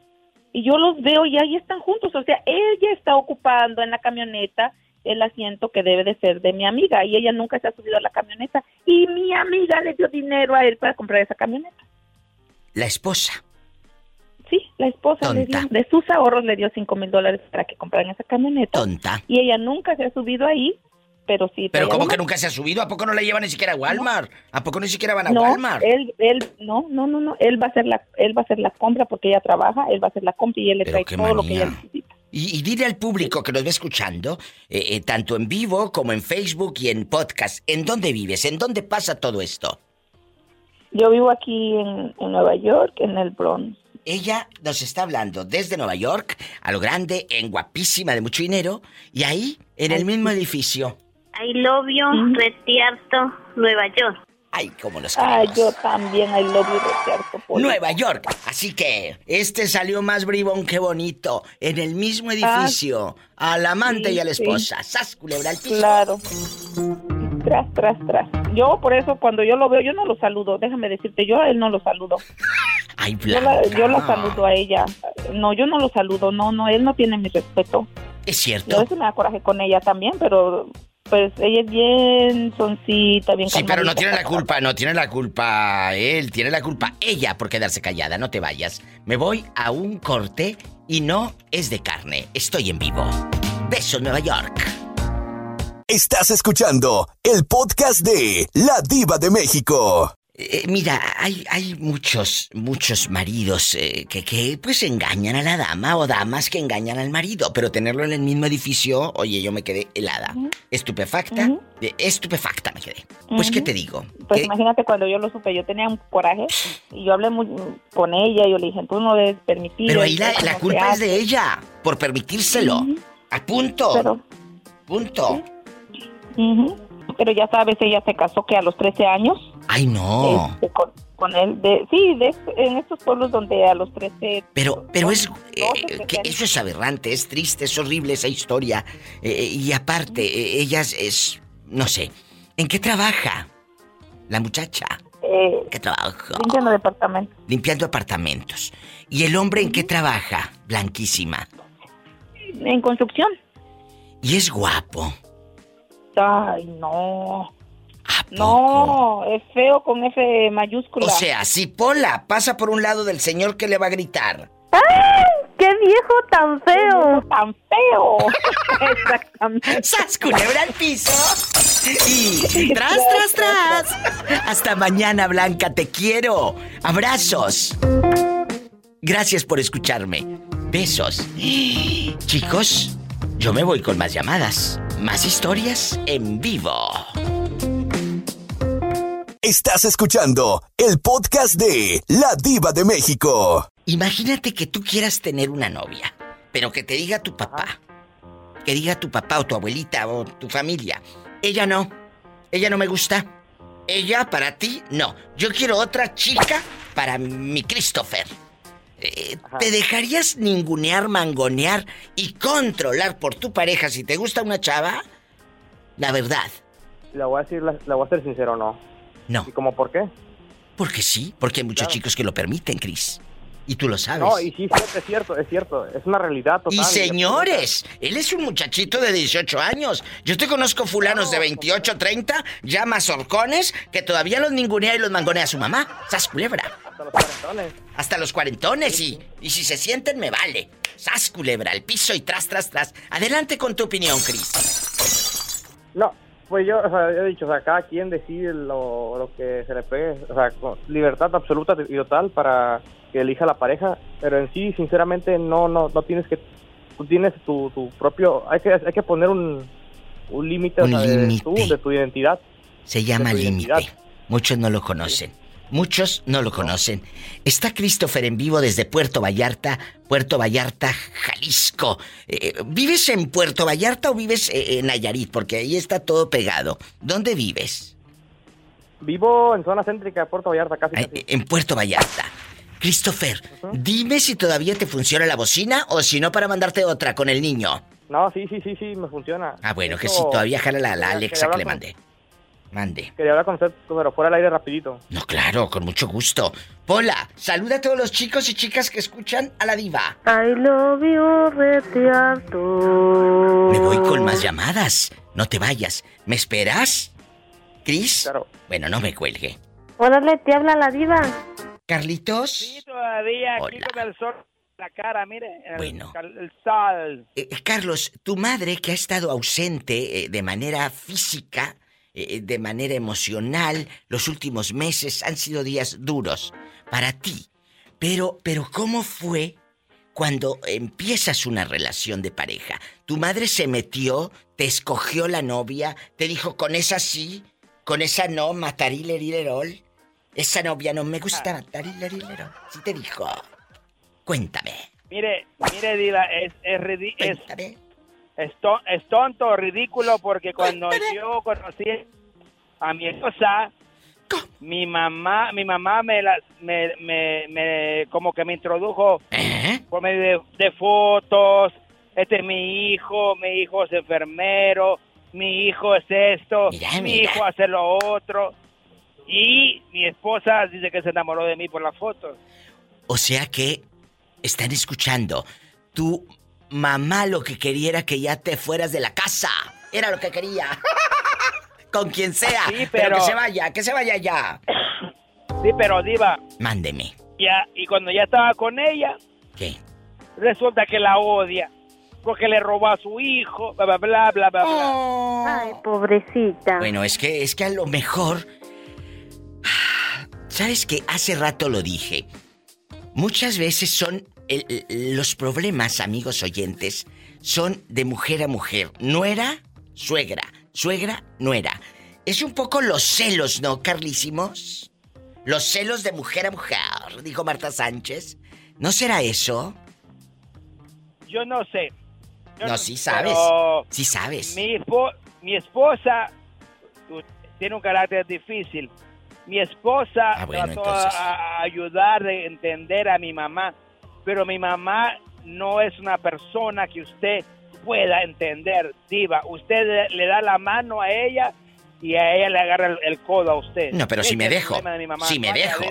y yo los veo y ahí están juntos, o sea, ella está ocupando en la camioneta el asiento que debe de ser de mi amiga y ella nunca se ha subido a la camioneta y mi amiga le dio dinero a él para comprar esa camioneta. La esposa. Sí, la esposa le dio, de sus ahorros le dio cinco mil dólares para que compraran esa camioneta. Tonta. Y ella nunca se ha subido ahí, pero sí. Pero traía ¿cómo una- que nunca se ha subido? ¿A poco no la llevan ni siquiera a Walmart? ¿A poco ni siquiera van a No, Walmart? él, él, no, no, no, no, él va a hacer la, él va a hacer la compra porque ella trabaja, él va a hacer la compra y él le Pero trae todo lo que ella necesita. Y, y dile al público que nos ve escuchando, eh, eh, tanto en vivo como en Facebook y en podcast, ¿en dónde vives? ¿En dónde pasa todo esto? Yo vivo aquí en, en Nueva York, en el Bronx. Ella nos está hablando desde Nueva York, a lo grande, en guapísima, de mucho dinero, y ahí, en el mismo edificio. I love you, Retiarto, Nueva York. Ay, cómo los Ah, queremos. yo también, I love you, Retiarto. Nueva York. Así que este salió más bribón que bonito. En el mismo edificio. al amante sí, y a la sí. esposa. ¡Sas, culebra al piso! Claro. Tras, tras, tras. Yo, por eso, cuando yo lo veo, yo no lo saludo. Déjame decirte, yo a él no lo saludo. Ay, Yo la, Blanca. yo la saludo a ella. No, yo no lo saludo. No, no, él no tiene mi respeto. Es Yo a cierto. veces me da coraje con ella también, pero pues ella es bien soncita, bien Sí, pero no tiene la culpa, no tiene la culpa él, tiene la culpa ella por quedarse callada, no te vayas. Me voy a un corte y no es de carne, estoy en vivo. Besos Nueva York. Estás escuchando el podcast de La Diva de México. Eh, mira, hay, hay muchos, muchos maridos eh, que, que pues engañan a la dama o damas que engañan al marido, pero tenerlo en el mismo edificio, oye, yo me quedé helada, estupefacta, estupefacta me quedé. Pues, ¿qué te digo? Pues imagínate cuando yo lo supe, yo tenía un coraje y yo hablé muy, con ella y yo le dije, tú no debes permitir. Pero ahí la, la culpa es hace". de ella, por permitírselo. A punto. Pero- punto. Pero ya sabes, ella se casó que a los 13 años. Ay, no. este, con, con él, de, sí, de, en estos pueblos donde a los 13... Pero, pero es eh, que eso es aberrante, es triste, es horrible esa historia. Eh, y aparte, eh, ella es, no sé, ¿en qué trabaja la muchacha? Eh, ¿Qué trabaja? limpiando departamento. Limpiando apartamentos. ¿Y el hombre en qué trabaja? Blanquísima. En construcción. Y es guapo. Ay, no. No, es feo con F mayúscula. O sea, si Pola pasa por un lado del señor que le va a gritar. ¡Ay! ¡Qué viejo tan feo! ¡Tan feo! Exactamente. ¡Sas, culebra al piso! Y tras, tras, tras. Hasta mañana, Blanca, te quiero. Abrazos. Gracias por escucharme. Besos. Chicos, yo me voy con más llamadas, más historias en vivo. Estás escuchando el podcast de La Diva de México. Imagínate que tú quieras tener una novia, pero que te diga tu papá, que diga tu papá o tu abuelita o tu familia. Ella no, ella no me gusta. Ella para ti, no. Yo quiero otra chica para mi Christopher. Eh, ¿Te dejarías ningunear, mangonear y controlar por tu pareja si te gusta una chava? La verdad, La voy a decir, la, la voy a ser sincero, no. No. ¿Y cómo por qué? Porque sí, porque hay muchos chicos que lo permiten, Chris. Y tú lo sabes. No, y sí, es cierto, es cierto. Es una realidad total. Y señores, él es un muchachito de 18 años. Yo te conozco fulanos de 28, 30, ya mazorcones, que todavía los ningunea y los mangonea su mamá. ¡Sas culebra! Hasta los cuarentones. Hasta los cuarentones y, y si se sienten me vale. ¡Sas culebra! Al piso y tras, tras, tras. Adelante con tu opinión, Cris. No, pues yo, o sea, yo he dicho, o sea, cada quien decide lo, lo que se le pegue, o sea, con libertad absoluta y total para que elija la pareja, pero en sí, sinceramente, no, no, no tienes que, tú tienes tu, tu propio, hay que, hay que poner un, un límite, o sea, de tu, de tu identidad. Se llama límite. Muchos no lo conocen. Muchos no lo conocen. Está Christopher en vivo desde Puerto Vallarta, Puerto Vallarta, Jalisco. Eh, ¿Vives en Puerto Vallarta o vives eh, en Nayarit? Porque ahí está todo pegado. ¿Dónde vives? Vivo en zona céntrica de Puerto Vallarta, casi. En Puerto Vallarta. Christopher, dime si todavía te funciona la bocina o si no para mandarte otra con el niño. No, sí, sí, sí, sí, me funciona. Ah, bueno, que si todavía jala la, la Alexa que le con- mandé. Mande. Quería hablar con usted, pero fuera del aire rapidito. No, claro, con mucho gusto. Pola, saluda a todos los chicos y chicas que escuchan a la diva. I love you. Me voy con más llamadas. No te vayas. ¿Me esperas? ¿Cris? Claro. Bueno, no me cuelgue. Órale, te habla la diva. ¿Carlitos? Sí, todavía aquí Hola. con el sol en la cara, mire. El, Bueno. el sol. Eh, eh, Carlos, tu madre que ha estado ausente eh, de manera física, eh, de manera emocional, los últimos meses han sido días duros para ti. Pero, pero ¿cómo fue cuando empiezas una relación de pareja? Tu madre se metió, te escogió la novia, te dijo con esa sí, con esa no, matarilerirerol. Esa novia no me gusta, matarilerirerol. Sí te dijo. Cuéntame. Mire, mire, Diva, es, es, es, es, to- es tonto, ridículo, porque cuando yo conocí a mi esposa, mi mamá, mi mamá me, la, me, me, me- como que me introdujo por medio de, de fotos, este es mi hijo, mi hijo es enfermero, mi hijo es esto, mi mira. hijo hace lo otro, y mi esposa dice que se enamoró de mí por las fotos. O sea que están escuchando. Tu mamá lo que quería era que ya te fueras de la casa. Era lo que quería. Con quien sea. Sí, pero... pero- que se vaya, que se vaya ya. Sí, pero Diva, Mándeme. ya, y cuando ya estaba con ella, ¿Qué? resulta que la odia. Porque le robó a su hijo, bla, bla, bla, bla, bla. Oh. bla. Ay, pobrecita. Bueno, es que, es que a lo mejor. ¿Sabes qué? Hace rato lo dije. Muchas veces son. El- los problemas, amigos oyentes, son de mujer a mujer. Nuera, suegra. Suegra, nuera. Es un poco los celos, ¿no, Carlísimos? Los celos de mujer a mujer, dijo Marta Sánchez. ¿No será eso? Yo no sé. Yo No, sí sabes. Sí sabes. Mi, espo- mi esposa tiene un carácter difícil. Mi esposa Ah, bueno, trató entonces. a, a ayudar a entender a mi mamá, pero mi mamá no es una persona que usted pueda entender, diva. Usted le, le da la mano a ella y a ella le agarra el, el codo a usted. No, pero si me dejo. de. Si me dejo.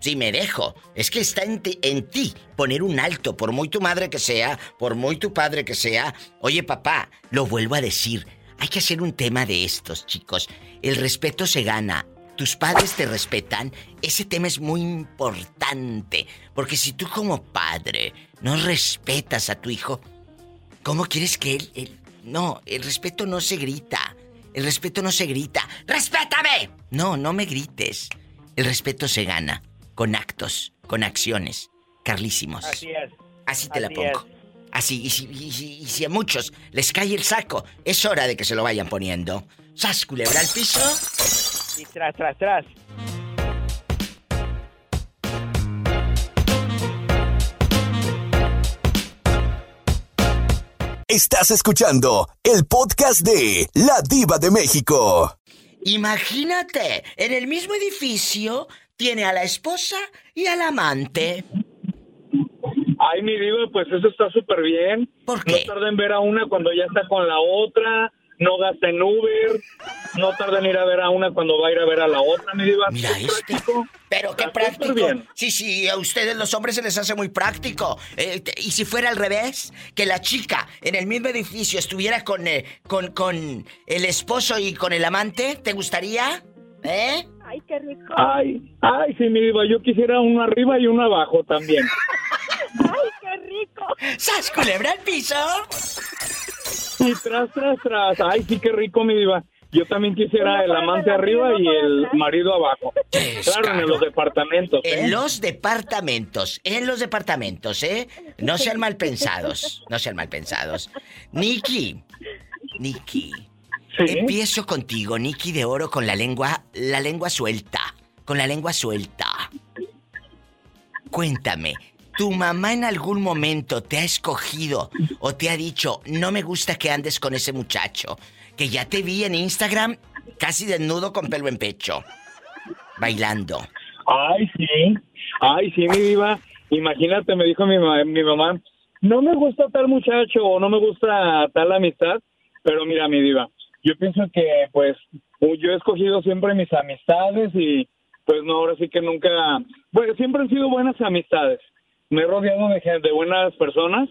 Si me dejo. Es que está en ti, en ti poner un alto, por muy tu madre que sea, por muy tu padre que sea. Oye, papá, lo vuelvo a decir. Hay que hacer un tema de estos, chicos. El respeto se gana. Tus padres te respetan. Ese tema es muy importante. Porque si tú como padre no respetas a tu hijo, ¿cómo quieres que él, él- No, el respeto no se grita. El respeto no se grita. ¡Respétame! No, no me grites. El respeto se gana con actos, con acciones. Carlísimos. Así es. Así te la pongo. Así, y si, y si- y si a muchos les cae el saco, es hora de que se lo vayan poniendo. ¡Sas, culebra al piso! Y tras, tras, tras. Estás escuchando el podcast de La Diva de México. Imagínate, en el mismo edificio tiene a la esposa y al amante. Ay, mi diva, pues eso está súper bien. ¿Por No tarda en ver a una cuando ya está con la otra, no gasta en Uber, no tarda en ir a ver a una cuando va a ir a ver a la otra, mi diva. Mira este. Pero qué práctico. Sí, sí, a ustedes los hombres se les hace muy práctico. Eh, y si fuera al revés, que la chica en el mismo edificio estuviera con, eh, con, con el esposo y con el amante, ¿te gustaría? ¿Eh? Ay, qué rico. Ay, ay, sí, mi diva, yo quisiera uno arriba y uno abajo también. Ay, qué rico. ¡Sas, culebra al piso! Y tras, tras, tras. Ay, sí, qué rico, mi diva. Yo también quisiera el amante arriba y el marido abajo. Claro, en los departamentos. ¿eh? En los departamentos, en los departamentos, ¿eh? No sean mal pensados, no sean mal pensados. Nikki, Nikki, empiezo contigo, Nikki de Oro, con la lengua, la lengua suelta, con la lengua suelta. Cuéntame, ¿tu mamá en algún momento te ha escogido o te ha dicho, no me gusta que andes con ese muchacho, que ya te vi en Instagram casi desnudo con pelo en pecho, bailando? Ay, sí. Ay, sí, mi diva. Imagínate, me dijo mi, ma- mi mamá, no me gusta tal muchacho o no me gusta tal amistad, pero mira, mi diva, yo pienso que pues yo he escogido siempre mis amistades y pues no, ahora sí que nunca, bueno, siempre han sido buenas amistades. Me he rodeado de, gente- de buenas personas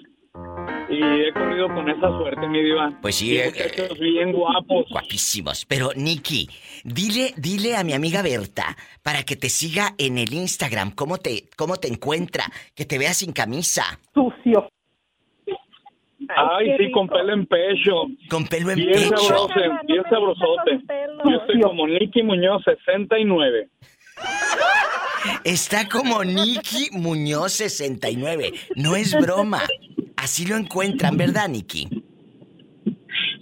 y he corrido con esa suerte, mi diva. Pues sí, Y eh, muchachos bien guapos. Guapísimos. Pero, Nicky, dile, dile a mi amiga Berta para que te siga en el Instagram. ¿Cómo te, cómo te encuentra? Que te vea sin camisa. Sucio. Ay, sí, con pelo en pecho. Con pelo en bien pecho. Sabroso, bien sabrosote. Yo estoy como Nicky Muñoz, 69. Está como Nicky Muñoz 69. No es broma. Así lo encuentran, ¿verdad, Nicky?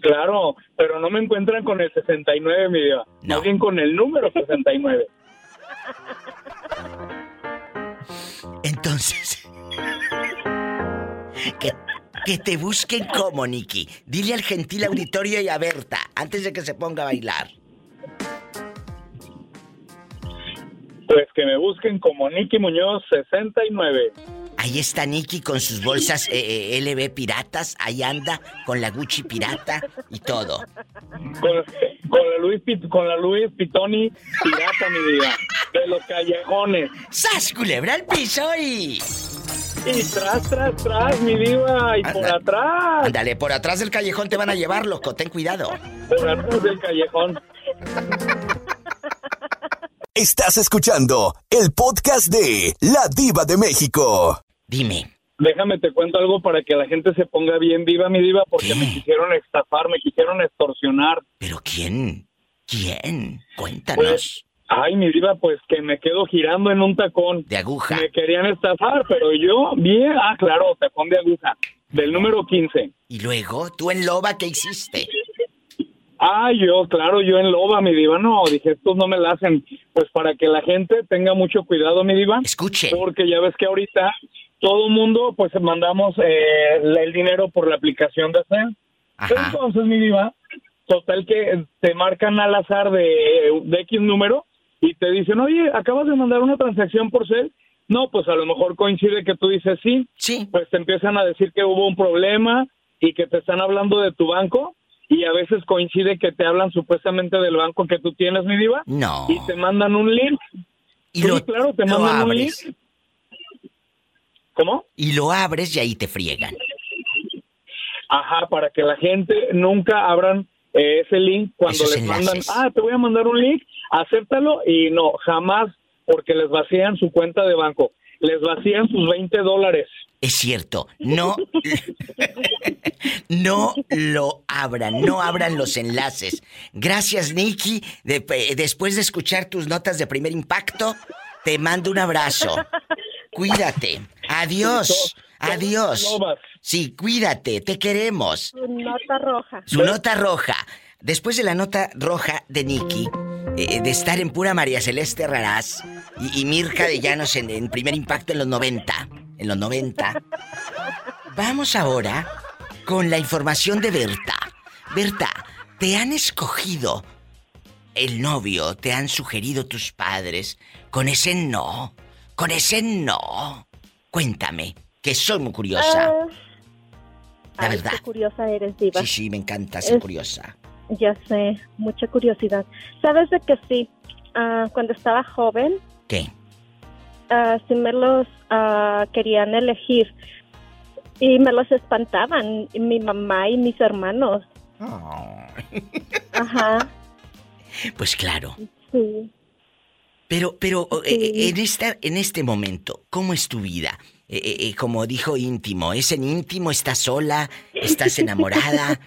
Claro, pero no me encuentran con el 69, mi diva. Más bien con el número 69. Entonces. Que, que te busquen como, Nicky. Dile al gentil auditorio y a Berta, antes de que se ponga a bailar. Pues que me busquen como Nicky Muñoz 69. Ahí está Nicky con sus bolsas eh, eh, LB piratas. Ahí anda con la Gucci pirata y todo. Con, con la Luis Pit- con la Luis Pitoni pirata, mi vida. De los callejones. ¡Sas, culebra al piso y... Y tras, tras, tras, mi diva. Y por atrás. Ándale, por atrás del callejón te van a llevar, loco. Ten cuidado. Por atrás del callejón. Estás escuchando el podcast de La Diva de México. Dime. Déjame te cuento algo para que la gente se ponga bien viva, mi diva, porque me quisieron estafar, me quisieron extorsionar. ¿Pero quién? ¿Quién? Cuéntanos. Pues, ay, mi diva, pues que me quedo girando en un tacón. De aguja. Me querían estafar, pero yo, bien, ah, claro, tacón de aguja. Del número 15. Y luego, tú en Loba, ¿qué hiciste? Ah, yo, claro, yo en loba, mi diva, no, dije, estos no me la hacen, pues para que la gente tenga mucho cuidado, mi diva. Escuche. Porque ya ves que ahorita todo mundo, pues mandamos eh, el dinero por la aplicación de Zen. Entonces, mi diva, total que te marcan al azar de, de X número y te dicen, oye, acabas de mandar una transacción por Cel. No, pues a lo mejor coincide que tú dices sí. Sí. Pues te empiezan a decir que hubo un problema y que te están hablando de tu banco y a veces coincide que te hablan supuestamente del banco que tú tienes, mi diva. No. Y te mandan un link. Y Sí, lo- claro, te lo mandan un link. ¿Cómo? Y lo abres y ahí te friegan. Ajá, para que la gente nunca abran eh, ese link cuando Esos les mandan, ah, te voy a mandar un link, acéptalo y no, jamás, porque les vacían su cuenta de banco, les vacían sus 20 dólares. Es cierto, no, no lo abran, no abran los enlaces. Gracias. De- eh, después de escuchar tus notas de primer impacto, te mando un abrazo. Cuídate. Adiós. Adiós. Sí, cuídate, te queremos. Su nota roja. Su nota roja. Después de la nota roja de Nicky, eh, de estar en pura María Celeste Raraz y, y Mirka de Llanos en, en primer impacto en los 90. En los 90. Vamos ahora con la información de Berta. Berta, ¿te han escogido el novio? ¿Te han sugerido tus padres? Con ese no. Con ese no. Cuéntame, que soy muy curiosa. Ah, La ay, verdad. qué curiosa eres, Diva. Sí, sí, me encanta ser Es- curiosa. Ya sé, mucha curiosidad. ¿Sabes de que sí? Ah, cuando estaba joven, ¿Qué? Ah, sí me los ah, querían elegir y me los espantaban, mi mamá y mis hermanos. Ajá, Pues claro. sí. Pero, pero eh, en esta, en este momento, ¿cómo es tu vida? Eh, eh, como dijo íntimo, ¿es en íntimo? ¿Estás sola? ¿Estás enamorada?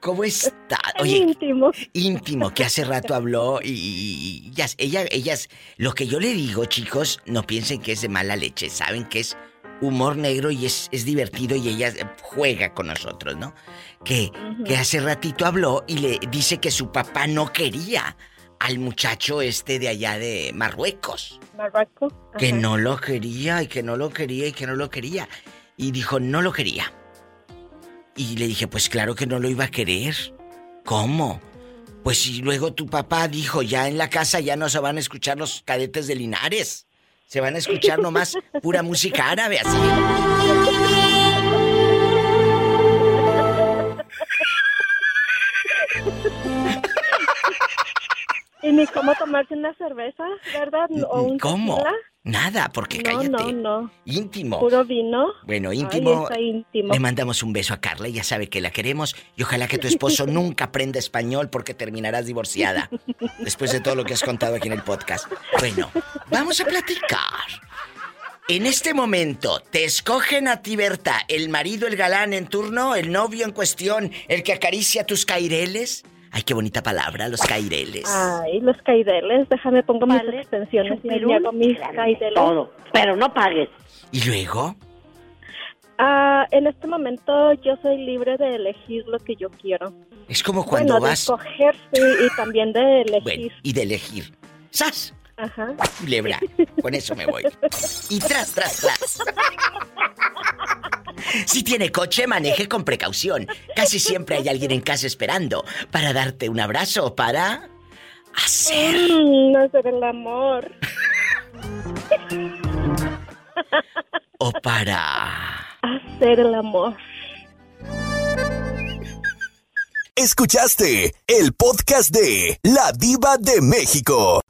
¿Cómo está? Oye, íntimo. íntimo, que hace rato habló y, y- y ya- ella, ellas, lo que yo le digo, chicos, no piensen que es de mala leche, saben que es humor negro y es, es divertido y ella juega con nosotros, ¿no? Que, que hace ratito habló y le dice que su papá no quería al muchacho este de allá de Marruecos. Marruecos. Que no lo quería y que no lo quería y que no lo quería. Y dijo, no lo quería. Y le dije, pues claro que no lo iba a querer. ¿Cómo? Pues si luego tu papá dijo, ya en la casa ya no se van a escuchar los cadetes de Linares. Se van a escuchar nomás pura música árabe así. Ni cómo tomarse una cerveza, ¿verdad? O un ¿Cómo? tequila. Nada, porque No, cállate. no, no. Íntimo. Puro vino. Bueno, íntimo. íntimo. Le mandamos un beso a Carla, ya sabe que la queremos y ojalá que tu esposo nunca aprenda español porque terminarás divorciada. Después de todo lo que has contado aquí en el podcast. Bueno, vamos a platicar. En este momento, ¿te escogen a ti, Berta, el marido, el galán en turno, el novio en cuestión, el que acaricia tus caireles? Ay, qué bonita palabra, los caireles. Ay, los caideles. Déjame pongo mis extensiones y ahí hago mis caideles. Todo, pero no pagues. ¿Y luego? Ah, en este momento yo soy libre de elegir lo que yo quiero. Es como cuando bueno, de vas... escoger sí, y también de elegir. Bueno, y de elegir. ¡Sas! Ajá. Culebra. Con eso me voy. Y tras, tras, tras. Si tiene coche, maneje con precaución. Casi siempre hay alguien en casa esperando para darte un abrazo o para hacer. Mm, hacer el amor. O para. Hacer el amor. Escuchaste el podcast de La Diva de México.